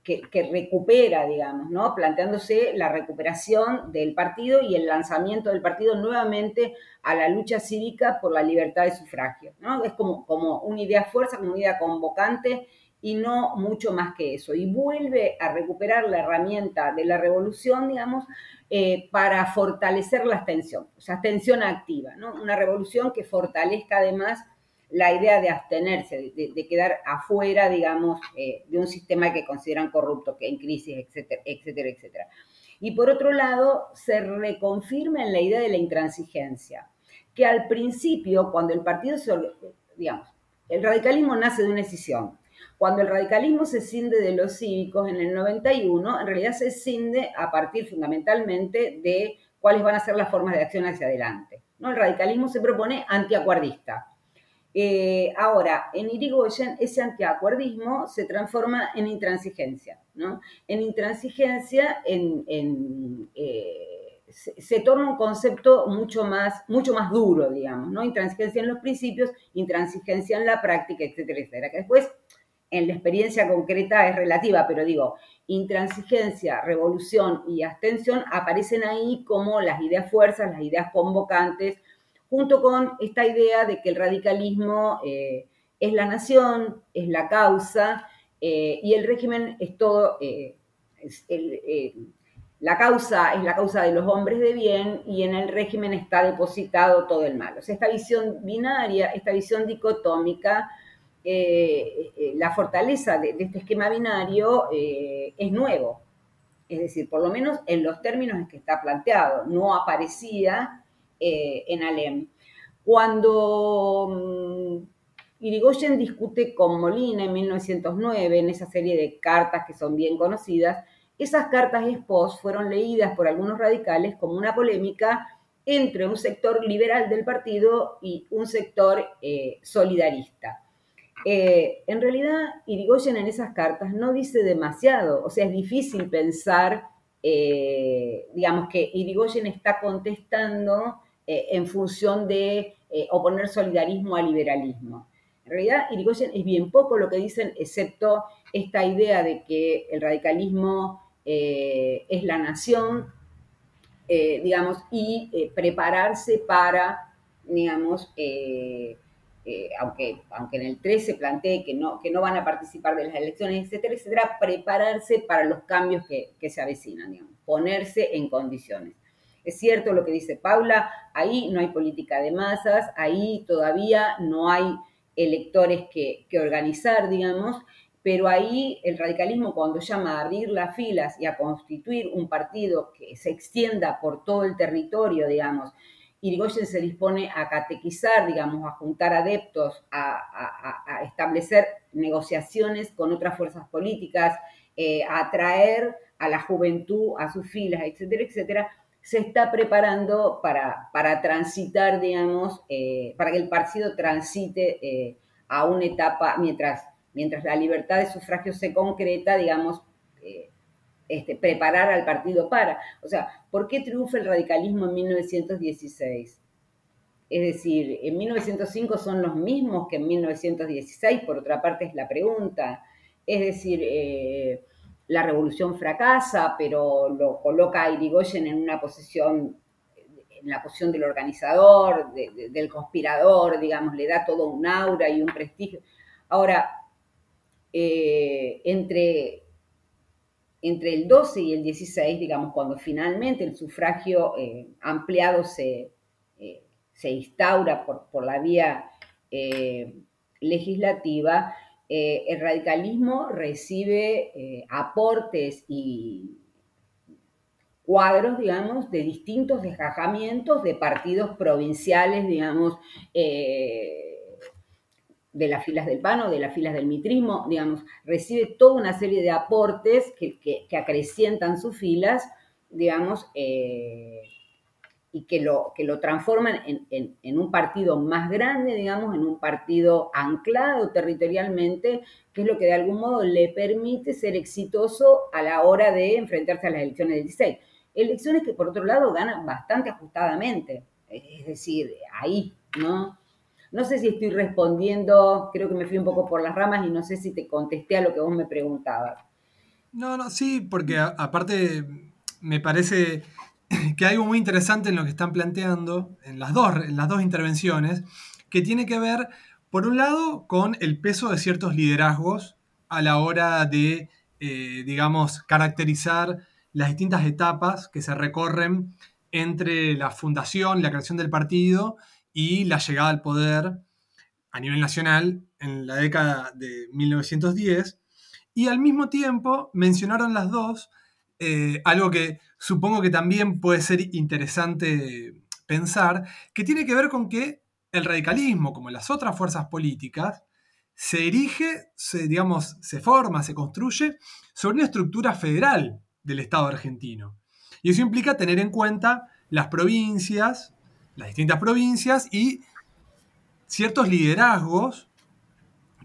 que, recupera, digamos, ¿no? Planteándose la recuperación del partido y el lanzamiento del partido nuevamente a la lucha cívica por la libertad de sufragio, ¿no? Es como, como una idea fuerza, como una idea convocante y no mucho más que eso. Y vuelve a recuperar la herramienta de la revolución, digamos, eh, para fortalecer la abstención, o sea, abstención activa, ¿no? Una revolución que fortalezca además la idea de abstenerse, de, quedar afuera, digamos, eh, de un sistema que consideran corrupto, que en crisis, etcétera, etcétera, etcétera. Y por otro lado, se reconfirma en la idea de la intransigencia, que al principio, cuando el partido se, digamos, el radicalismo nace de una decisión. Cuando el radicalismo se cinde de los cívicos en el 91, en realidad se cinde a partir fundamentalmente de cuáles van a ser las formas de acción hacia adelante. ¿no? El radicalismo se propone antiacuardista, eh, ahora, en Irigoyen, ese antiacuerdismo se transforma en intransigencia, ¿no? En intransigencia, en, eh, se, torna un concepto mucho más, mucho más duro, digamos, ¿no? Intransigencia en los principios, intransigencia en la práctica, etcétera, etcétera. Que después, en la experiencia concreta es relativa, pero digo, intransigencia, revolución y abstención aparecen ahí como las ideas fuerzas, las ideas convocantes, junto con esta idea de que el radicalismo eh, es la nación, es la causa, eh, y el régimen es todo, eh, la causa es la causa de los hombres de bien, y en el régimen está depositado todo el mal. O sea, esta visión binaria, esta visión dicotómica, la fortaleza de, este esquema binario es nuevo. Es decir, por lo menos en los términos en que está planteado, no aparecía eh, en Alem. Cuando mm, Irigoyen discute con Molina en 1909, en esa serie de cartas que son bien conocidas, esas cartas expos fueron leídas por algunos radicales como una polémica entre un sector liberal del partido y un sector eh, solidarista. Eh, en realidad, Irigoyen en esas cartas no dice demasiado, o sea, es difícil pensar, digamos, que Irigoyen está contestando eh, en función de eh, oponer solidarismo al liberalismo. En realidad, Irigoyen es bien poco lo que dicen, excepto esta idea de que el radicalismo eh, es la nación, digamos, y prepararse para, digamos, aunque, aunque en el 13 plantee que no, que no van a participar de las elecciones, etcétera, etcétera, prepararse para los cambios que, que se avecinan, digamos, ponerse en condiciones. Es cierto lo que dice Paula, ahí no hay política de masas, ahí todavía no hay electores que, organizar, digamos, pero ahí el radicalismo cuando llama a abrir las filas y a constituir un partido que se extienda por todo el territorio, digamos, Irigoyen se dispone a catequizar, digamos, a juntar adeptos, a, establecer negociaciones con otras fuerzas políticas, eh, a atraer a la juventud a sus filas, etcétera, etcétera, se está preparando para, para transitar, digamos, eh, para que el partido transite eh, a una etapa, mientras, mientras la libertad de sufragio se concreta, digamos, este, preparar al partido para. O sea, ¿por qué triunfa el radicalismo en 1916? Es decir, en 1905 son los mismos que en 1916, por otra parte es la pregunta. Es decir, la revolución fracasa, pero lo coloca a Irigoyen en una posición, en la posición del organizador, del conspirador, digamos, le da todo un aura y un prestigio. Ahora, eh, entre, entre el 12 y el 16, digamos, cuando finalmente el sufragio eh, ampliado se, eh, se instaura por, por, la vía legislativa, eh, el radicalismo recibe aportes y cuadros, digamos, de distintos desgajamientos de partidos provinciales, digamos, de las filas del PAN de las filas del mitrismo, digamos, recibe toda una serie de aportes que, acrecientan sus filas, digamos, y que lo, que lo transforman en, un partido más grande, digamos, en un partido anclado territorialmente, que es lo que de algún modo le permite ser exitoso a la hora de enfrentarse a las elecciones del 16. Elecciones que por otro lado ganan bastante ajustadamente, es decir, ahí, ¿no? No sé si estoy respondiendo, creo que me fui un poco por las ramas y no sé si te contesté a lo que vos me preguntabas. No, no, sí, porque aparte me parece que hay algo muy interesante en lo que están planteando en las dos, en las dos intervenciones, que tiene que ver, por un lado, con el peso de ciertos liderazgos a la hora de, eh, digamos, caracterizar las distintas etapas que se recorren entre la fundación, la creación del partido y la llegada al poder a nivel nacional en la década de 1910. Y al mismo tiempo mencionaron las dos eh, algo que supongo que también puede ser interesante pensar, que tiene que ver con que el radicalismo, como las otras fuerzas políticas, se erige, se, digamos, se forma, se construye sobre una estructura federal del Estado argentino. Y eso implica tener en cuenta las provincias, las distintas provincias y ciertos liderazgos,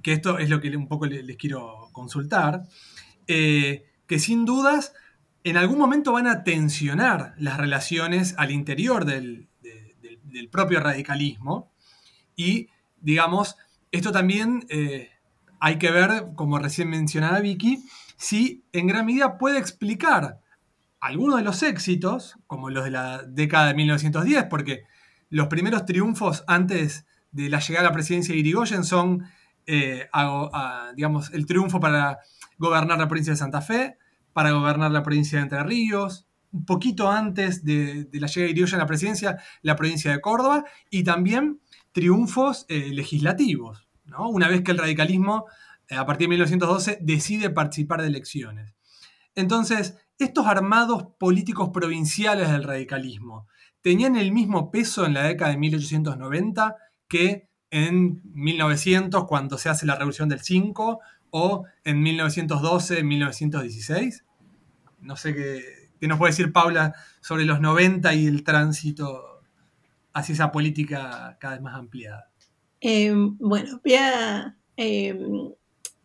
que esto es lo que un poco les quiero consultar, eh, que sin dudas en algún momento van a tensionar las relaciones al interior del, propio radicalismo. Y, digamos, esto también eh, hay que ver, como recién mencionaba Vicky, si en gran medida puede explicar algunos de los éxitos, como los de la década de 1910, porque los primeros triunfos antes de la llegada a la presidencia de Irigoyen son, eh, digamos, el triunfo para gobernar la provincia de Santa Fe, para gobernar la provincia de Entre Ríos, un poquito antes de, la llegada de Irigoyen a la presidencia, la provincia de Córdoba, y también triunfos eh, legislativos, una vez que el radicalismo, eh, a partir de 1912, decide participar de elecciones. Entonces, estos armados políticos provinciales del radicalismo tenían el mismo peso en la década de 1890 que en 1900, cuando se hace la Revolución del 5, o en 1912, 1916? No sé qué, nos puede decir Paula sobre los 90 y el tránsito hacia esa política cada vez más ampliada. Em, bueno, voy a, em,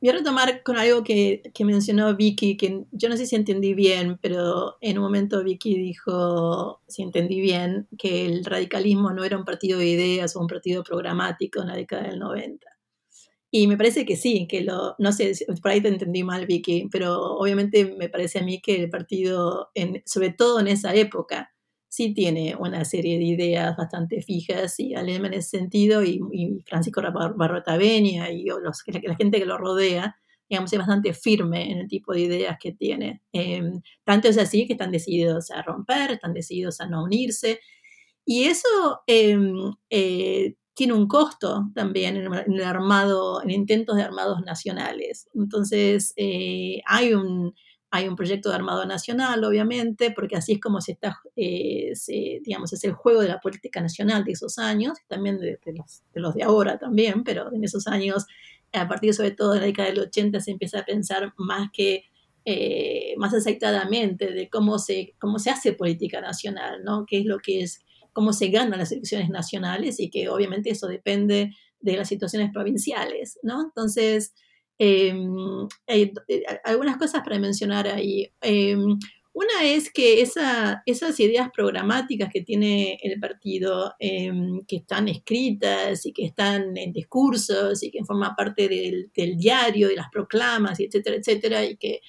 voy a, retomar con algo que, que, mencionó Vicky, que yo no sé si entendí bien, pero en un momento Vicky dijo, si entendí bien, que el radicalismo no era un partido de ideas o un partido programático en la década del 90. Y me parece que sí, que lo, no sé, por ahí te entendí mal, Vicky, pero obviamente me parece a mí que el partido, en, sobre todo en esa época, sí tiene una serie de ideas bastante fijas y Alema en ese sentido y, Francisco Barrotavenia y los, la, gente que lo rodea, digamos, es bastante firme en el tipo de ideas que tiene. Em, tanto es así que están decididos a romper, están decididos a no unirse. Y eso em, eh, tiene un costo también en el armado, en intentos de armados nacionales. Entonces, eh, hay, un, hay un proyecto de armado nacional, obviamente, porque así es como se está, eh, digamos, es el juego de la política nacional de esos años, también de, los, de, ahora también, pero en esos años, a partir sobre todo de la década del 80, se empieza a pensar más que eh, más aceitadamente de cómo se, cómo se hace política nacional, ¿no? ¿Qué es lo que es cómo se ganan las elecciones nacionales y que obviamente eso depende de las situaciones provinciales, ¿no? Entonces, em, hay, eh, algunas cosas para mencionar ahí. Em, una es que esas ideas programáticas que tiene el partido, em, que están escritas y que están en discursos y que forman parte del diario, de las proclamas, etcétera, etcétera, y que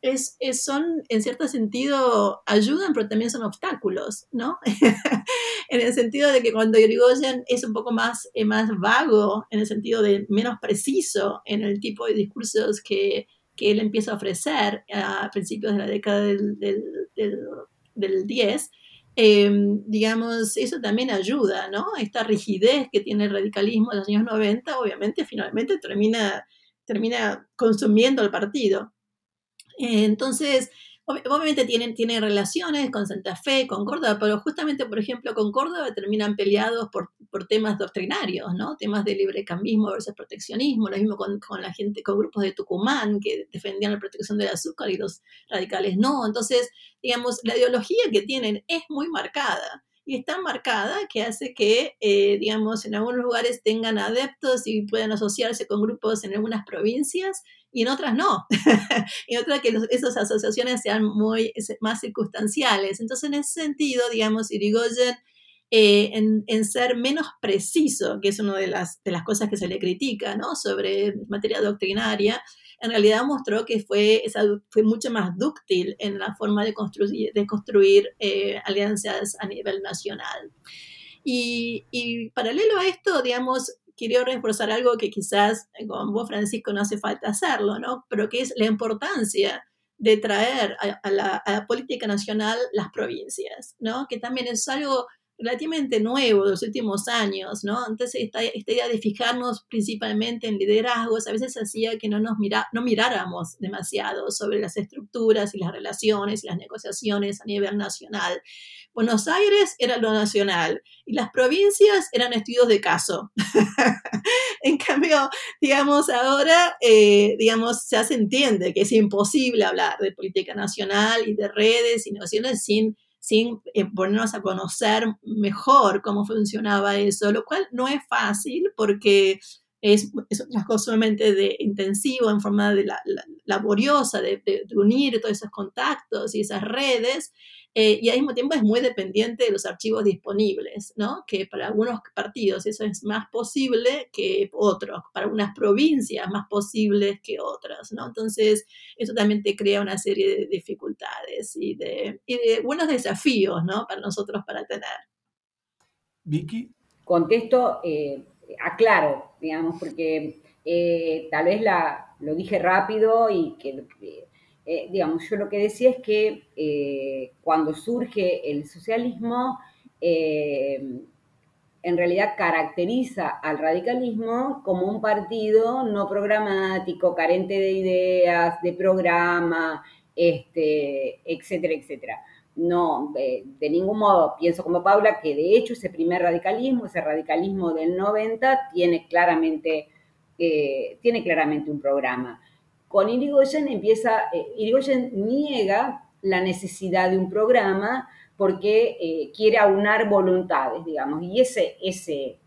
es, son, en cierto sentido, ayudan, pero también son obstáculos, ¿no? en el sentido de que cuando Irigoyen es un poco más, eh, más vago, en el sentido de menos preciso en el tipo de discursos que, que él empieza a ofrecer a principios de la década del, del, del, 10, em, digamos, eso también ayuda, ¿no? Esta rigidez que tiene el radicalismo de los años 90, obviamente, finalmente termina, termina consumiendo el partido. Entonces, obviamente tienen, tienen relaciones con Santa Fe, con Córdoba, pero justamente, por ejemplo, con Córdoba terminan peleados por, por temas doctrinarios, ¿no? Temas de librecambismo versus proteccionismo, lo mismo con, con, la gente, con grupos de Tucumán que defendían la protección del azúcar y los radicales no. Entonces, digamos, la ideología que tienen es muy marcada y es tan marcada que hace que, eh, digamos, en algunos lugares tengan adeptos y puedan asociarse con grupos en algunas provincias y en otras no. en otras que esas asociaciones sean muy, más circunstanciales. Entonces, en ese sentido, digamos, Irigoyen, eh, en, ser menos preciso, que es una de las, de las cosas que se le critica, ¿no? Sobre materia doctrinaria, en realidad mostró que fue, fue mucho más dúctil en la forma de construir, de construir eh, alianzas a nivel nacional. Y, y, paralelo a esto, digamos, quiero reforzar algo que quizás con vos, Francisco, no hace falta hacerlo, ¿no? Pero que es la importancia de traer a, la, a la, política nacional las provincias, ¿no? Que también es algo relativamente nuevo de los últimos años, ¿no? Entonces, esta, idea de fijarnos principalmente en liderazgos a veces hacía que no nos mira, no miráramos demasiado sobre las estructuras y las relaciones y las negociaciones a nivel nacional. Buenos Aires era lo nacional y las provincias eran estudios de caso. en cambio, digamos, ahora, eh, digamos, ya se entiende que es imposible hablar de política nacional y de redes y negociaciones sin sin eh, ponernos a conocer mejor cómo funcionaba eso, lo cual no es fácil porque es, es cosa solamente de intensivo, en forma de la, laboriosa, de, de, unir todos esos contactos y esas redes, eh, y al mismo tiempo es muy dependiente de los archivos disponibles, ¿no? Que para algunos partidos eso es más posible que otros, para algunas provincias más posibles que otras, ¿no? Entonces, eso también te crea una serie de dificultades y de, y de buenos desafíos, ¿no? Para nosotros para tener. Vicky. Contesto, eh, aclaro, digamos, porque eh, tal vez la, lo dije rápido y que eh, digamos, yo lo que decía es que eh, cuando surge el socialismo, eh, en realidad caracteriza al radicalismo como un partido no programático, carente de ideas, de programa, este, etcétera, etcétera. No, de, ningún modo pienso como Paula que de hecho ese primer radicalismo, ese radicalismo del 90, tiene claramente, tiene claramente un programa. Con Irigoyen empieza, eh, Irigoyen niega la necesidad de un programa porque eh, quiere aunar voluntades, digamos, y ese, ese,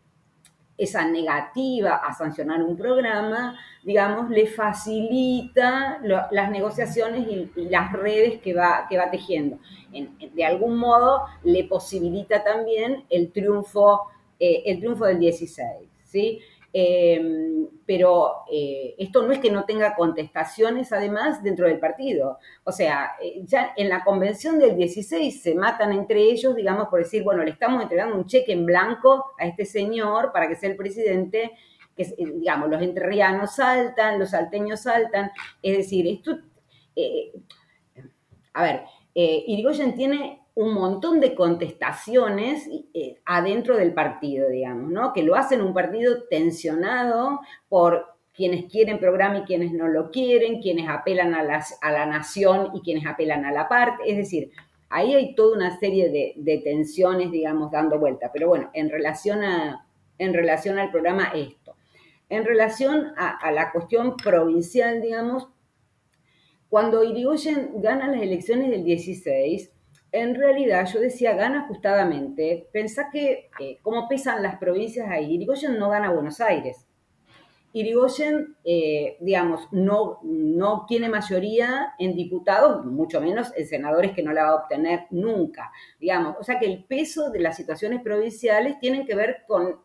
esa negativa a sancionar un programa, digamos, le facilita las negociaciones y, las redes que va, que va tejiendo. de algún modo le posibilita también el triunfo, eh, el triunfo del 16, ¿sí? Em, pero eh, esto no es que no tenga contestaciones además dentro del partido. O sea, eh, ya en la convención del 16 se matan entre ellos, digamos, por decir, bueno, le estamos entregando un cheque en blanco a este señor para que sea el presidente, que eh, digamos, los entrerrianos saltan, los salteños saltan. Es decir, esto... a ver, Irigoyen tiene un montón de contestaciones eh, adentro del partido, digamos, ¿no? Que lo hacen un partido tensionado por quienes quieren programa y quienes no lo quieren, quienes apelan a, a la nación y quienes apelan a la parte. Es decir, ahí hay toda una serie de, tensiones, digamos, dando vuelta. Pero bueno, en relación, a, en relación al programa, esto. En relación a, a la cuestión provincial, digamos, cuando Irigoyen gana las elecciones del 16, en realidad yo decía, gana ajustadamente. Pensá que, eh, cómo pesan las provincias ahí. Irigoyen no gana Buenos Aires. Irigoyen, eh, digamos, no, no tiene mayoría en diputados, mucho menos en senadores que no la va a obtener nunca, digamos. O sea que el peso de las situaciones provinciales tienen que ver con,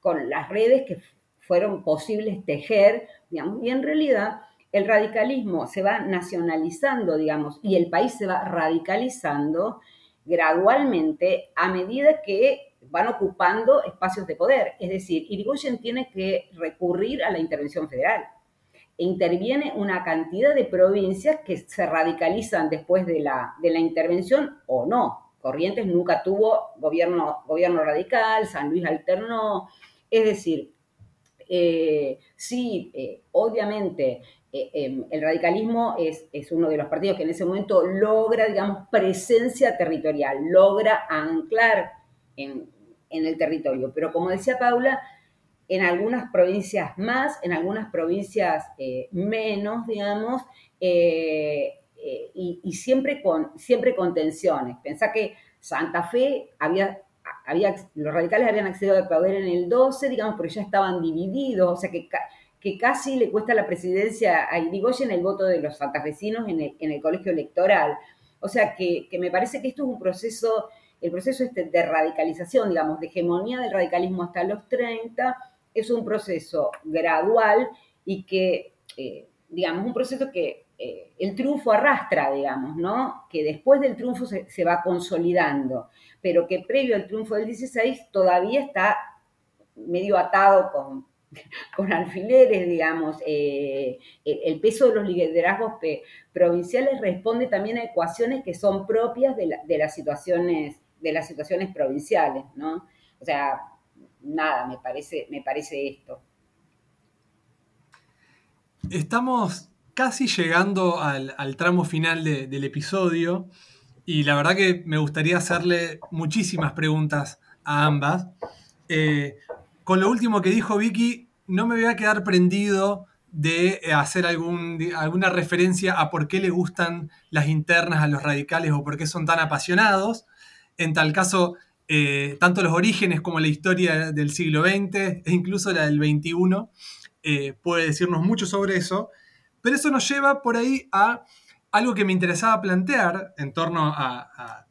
con las redes que fueron posibles tejer, digamos, y en realidad el radicalismo se va nacionalizando, digamos, y el país se va radicalizando gradualmente a medida que van ocupando espacios de poder. Es decir, Irigoyen tiene que recurrir a la intervención federal. E interviene una cantidad de provincias que se radicalizan después de la, de la intervención o no. Corrientes nunca tuvo gobierno, gobierno radical, San Luis alternó. Es decir, eh, sí, eh, obviamente eh, em, el radicalismo es, uno de los partidos que en ese momento logra, digamos, presencia territorial, logra anclar en, el territorio. Pero como decía Paula, en algunas provincias más, en algunas provincias eh, menos, digamos, eh, y, siempre, con, siempre con tensiones. Pensá que Santa Fe había, había, los radicales habían accedido al poder en el 12, digamos, porque ya estaban divididos, o sea que que casi le cuesta la presidencia a Irigoyen el voto de los santafesinos en el, en el colegio electoral. O sea que, me parece que esto es un proceso, el proceso este de radicalización, digamos, de hegemonía del radicalismo hasta los 30, es un proceso gradual y que, eh, digamos, un proceso que eh, el triunfo arrastra, digamos, ¿no? Que después del triunfo se, se va consolidando, pero que previo al triunfo del 16 todavía está medio atado con, con alfileres, digamos. Eh, el peso de los liderazgos provinciales responde también a ecuaciones que son propias de, las, situaciones, de las situaciones provinciales, ¿no? O sea, nada, me parece, me parece esto. Estamos casi llegando al, tramo final del episodio y la verdad que me gustaría hacerle muchísimas preguntas a ambas. Eh, con lo último que dijo Vicky, no me voy a quedar prendido de eh, hacer alguna referencia a por qué le gustan las internas a los radicales o por qué son tan apasionados. En tal caso, eh, tanto los orígenes como la historia del siglo XX e incluso la del XXI eh, puede decirnos mucho sobre eso. Pero eso nos lleva por ahí a algo que me interesaba plantear en torno a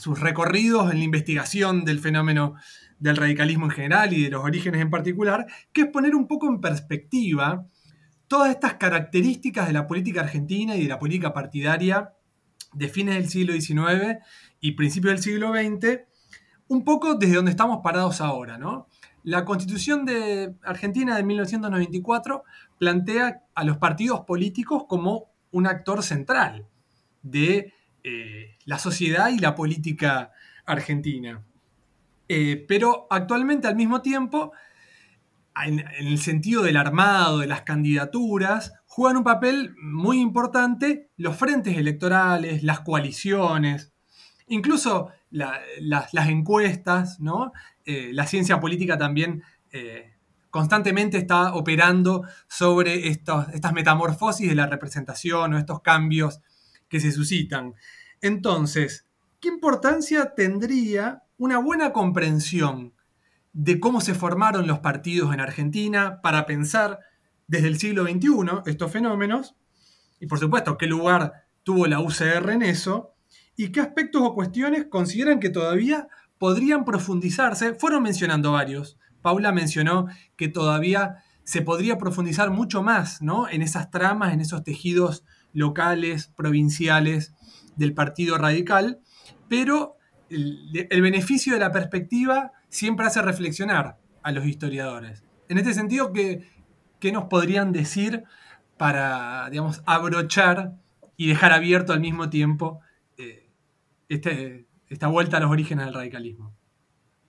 sus recorridos en la investigación del fenómeno del radicalismo en general y de los orígenes en particular, que es poner un poco en perspectiva todas estas características de la política argentina y de la política partidaria de fines del siglo XIX y principios del siglo XX, un poco desde donde estamos parados ahora, ¿no? La constitución de Argentina de 1994 plantea a los partidos políticos como un actor central de eh, la sociedad y la política argentina. Eh, pero actualmente al mismo tiempo, en, el sentido del armado, de las candidaturas, juegan un papel muy importante los frentes electorales, las coaliciones, incluso las encuestas, ¿no? Eh, la ciencia política también eh, constantemente está operando sobre estas metamorfosis de la representación o estos cambios que se suscitan. Entonces, ¿qué importancia tendría una buena comprensión de cómo se formaron los partidos en Argentina para pensar desde el siglo XXI estos fenómenos y por supuesto qué lugar tuvo la UCR en eso y qué aspectos o cuestiones consideran que todavía podrían profundizarse. Fueron mencionando varios. Paula mencionó que todavía se podría profundizar mucho más ¿no? en esas tramas, en esos tejidos locales, provinciales del Partido Radical, pero el, beneficio de la perspectiva siempre hace reflexionar a los historiadores. En este sentido, ¿qué, nos podrían decir para, digamos, abrochar y dejar abierto al mismo tiempo eh, este, esta vuelta a los orígenes del radicalismo?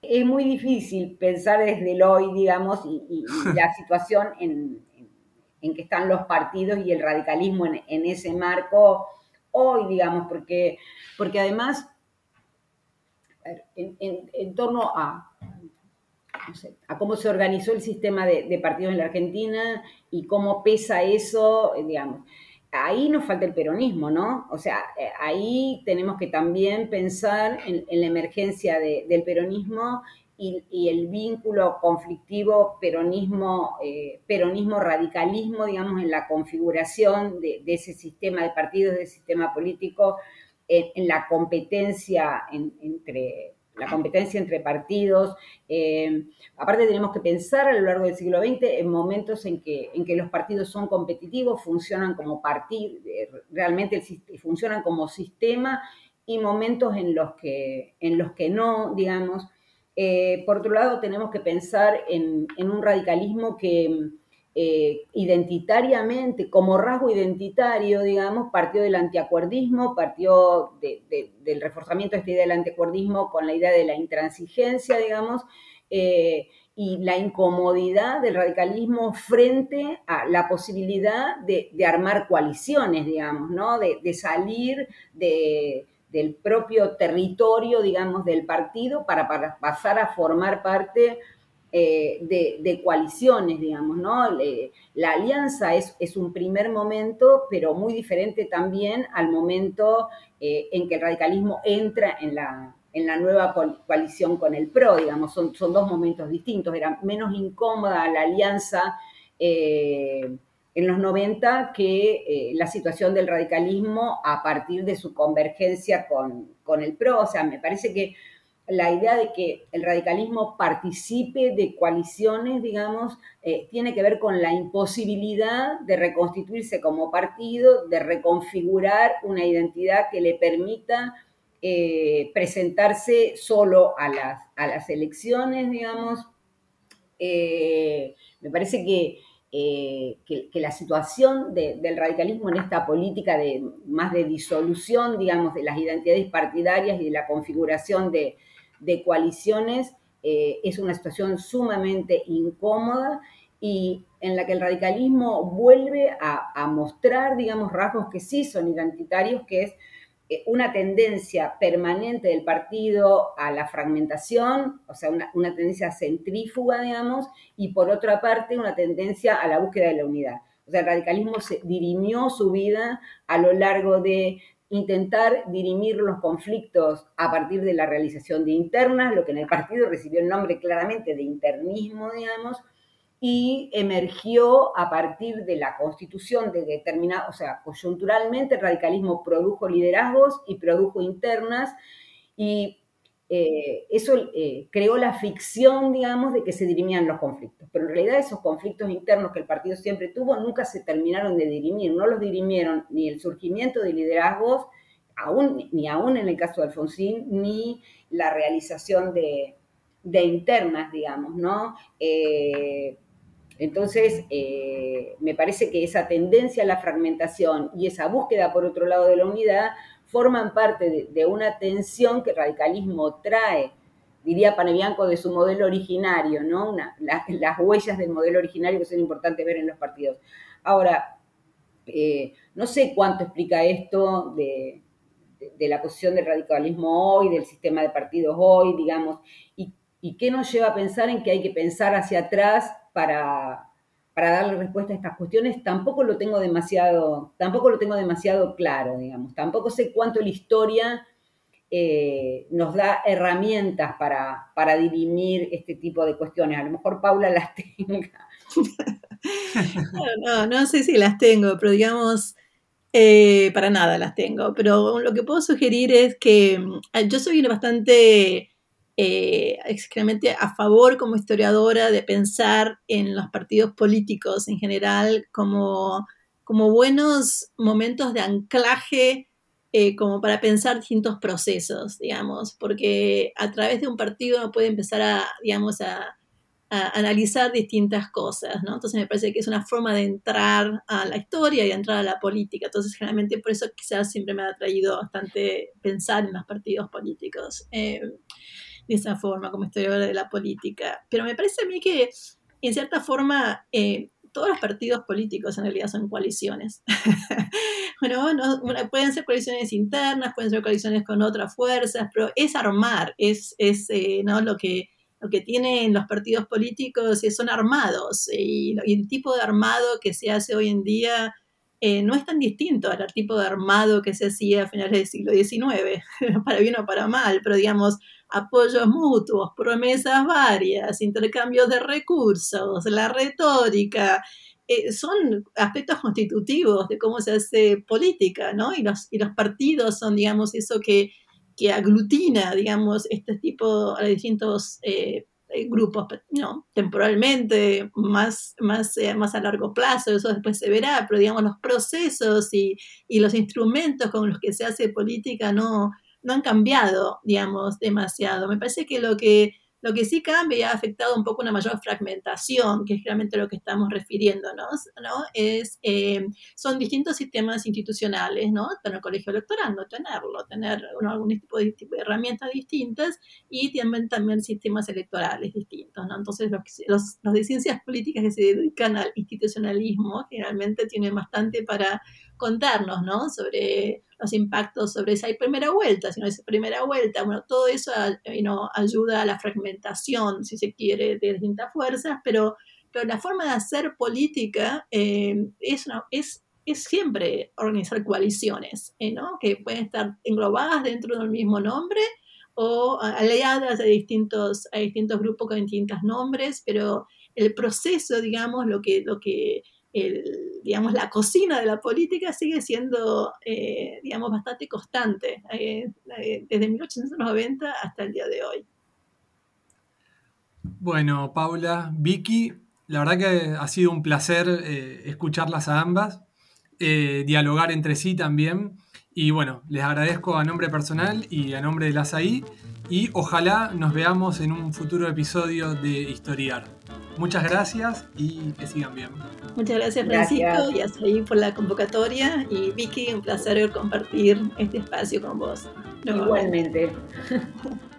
Es muy difícil pensar desde el hoy, digamos, y, la situación en, que están los partidos y el radicalismo en, ese marco hoy, digamos, porque, porque además en, torno a, cómo se organizó el sistema de, partidos en la Argentina y cómo pesa eso, eh, digamos. Ahí nos falta el peronismo, ¿no? O sea, eh, ahí tenemos que también pensar en, la emergencia del peronismo y, el vínculo conflictivo peronismo, eh, peronismo, radicalismo, digamos, en la configuración de, de, ese sistema de partidos, de ese sistema político en, la competencia entre la competencia entre partidos. Eh, aparte tenemos que pensar a lo largo del siglo XX en momentos en que, en que los partidos son competitivos, funcionan como partido, realmente funcionan como sistema y momentos en los que, en los que no, digamos. Eh, por otro lado, tenemos que pensar en, en un radicalismo que, eh, identitariamente, como rasgo identitario, digamos, partió del antiacuerdismo, partió del reforzamiento de esta idea del antiacuerdismo con la idea de la intransigencia, digamos, eh, y la incomodidad del radicalismo frente a la posibilidad de, armar coaliciones, digamos, ¿no? de, salir del propio territorio, digamos, del partido para, pasar a formar parte eh, de, coaliciones, digamos, ¿no? la alianza es, un primer momento, pero muy diferente también al momento eh, en que el radicalismo entra en la, nueva coalición con el PRO, digamos, son, dos momentos distintos, era menos incómoda la alianza eh, en los 90 que la situación del radicalismo a partir de su convergencia con, con, el PRO, o sea, me parece que la idea de que el radicalismo participe de coaliciones, digamos, eh, tiene que ver con la imposibilidad de reconstituirse como partido, de reconfigurar una identidad que le permita eh, presentarse solo a las, a las elecciones, digamos. Eh, me parece que, que, la situación del radicalismo en esta política de más de disolución, digamos, de las identidades partidarias y de la configuración de, coaliciones es una situación sumamente incómoda y en la que el radicalismo vuelve a, mostrar, digamos, rasgos que sí son identitarios, que es eh, una tendencia permanente del partido a la fragmentación, o sea, una, tendencia centrífuga, digamos, y por otra parte una tendencia a la búsqueda de la unidad. O sea, el radicalismo se dirimió su vida a lo largo de intentar dirimir los conflictos a partir de la realización de internas, lo que en el partido recibió el nombre claramente de internismo, digamos, y emergió a partir de la constitución de determinada, o sea, coyunturalmente el radicalismo produjo liderazgos y produjo internas y eh, eso eh, creó la ficción, digamos, de que se dirimían los conflictos. Pero en realidad esos conflictos internos que el partido siempre tuvo nunca se terminaron de dirimir, no los dirimieron ni el surgimiento de liderazgos, ni aún en el caso de Alfonsín, ni la realización de, internas, digamos, ¿no? Eh, entonces, me parece que esa tendencia a la fragmentación y esa búsqueda, por otro lado, de la unidad, forman parte de, una tensión que el radicalismo trae, diría Panebianco, de su modelo originario, ¿no? las huellas del modelo originario que son importantes ver en los partidos. Ahora, eh, no sé cuánto explica esto de, la posición del radicalismo hoy, del sistema de partidos hoy, digamos, y, y qué nos lleva a pensar en que hay que pensar hacia atrás para, darle respuesta a estas cuestiones, tampoco lo tengo demasiado, tampoco lo tengo demasiado claro, digamos. Tampoco sé cuánto la historia eh, nos da herramientas para, para dirimir este tipo de cuestiones. A lo mejor Paula las tenga. no, no, sé si las tengo, pero digamos, eh, para nada las tengo. Pero lo que puedo sugerir es que mm, yo soy bastante eh, a favor como historiadora de pensar en los partidos políticos en general como, como buenos momentos de anclaje eh, como para pensar distintos procesos, digamos, porque a través de un partido uno puede empezar a, digamos, a, analizar distintas cosas, ¿no? Entonces me parece que es una forma de entrar a la historia y entrar a la política. Entonces generalmente por eso quizás siempre me ha atraído bastante pensar en los partidos políticos. Eh, de esa forma como historiadora de la política. Pero me parece a mí que, en cierta forma, eh, todos los partidos políticos en realidad son coaliciones. bueno, no, pueden ser coaliciones internas, pueden ser coaliciones con otras fuerzas, pero es armar, es, es eh, ¿no? lo que lo que tienen los partidos políticos son armados y, el tipo de armado que se hace hoy en día eh, no es tan distinto al tipo de armado que se hacía a finales del siglo XIX, para bien o para mal, pero digamos, apoyos mutuos, promesas varias, intercambios de recursos, la retórica, eh, son aspectos constitutivos de cómo se hace política, ¿no? Y los, y los partidos son, digamos, eso que, que aglutina, digamos, este tipo de distintos eh, eh, grupos, ¿no? Temporalmente, más, más, más a largo plazo, eso después se verá, pero digamos, los procesos y, y los instrumentos con los que se hace política no, no han cambiado, digamos, demasiado. Me parece que lo que Lo que sí cambia y ha afectado un poco una mayor fragmentación, que es realmente lo que estamos refiriéndonos, ¿no? Es, eh, son distintos sistemas institucionales, ¿no? Tener colegio electoral, no tenerlo, tener algún tipo de, tipo de, herramientas distintas y también, también sistemas electorales distintos, ¿no? Entonces, los, los, los de ciencias políticas que se dedican al institucionalismo generalmente tienen bastante para contarnos, ¿no? Sobre los impactos sobre esa primera vuelta, sino esa primera vuelta, bueno, todo eso ¿no? ayuda a la fragmentación, si se quiere, de distintas fuerzas, pero, pero la forma de hacer política eh, es, es, es siempre organizar coaliciones, ¿eh? ¿no? Que pueden estar englobadas dentro del mismo nombre o aliadas a distintos, a distintos grupos con distintos nombres, pero el proceso, digamos, lo que, lo que el, digamos, la cocina de la política sigue siendo, eh, digamos, bastante constante, eh, eh, desde 1890 hasta el día de hoy. Bueno, Paula, Vicky, la verdad que ha sido un placer escucharlas a ambas, dialogar entre sí también. Y bueno, les agradezco a nombre personal y a nombre de las AI y ojalá nos veamos en un futuro episodio de Historiar. Muchas gracias y que sigan bien. Muchas gracias Francisco y hasta ahí por la convocatoria y Vicky, un placer compartir este espacio con vos. Igualmente.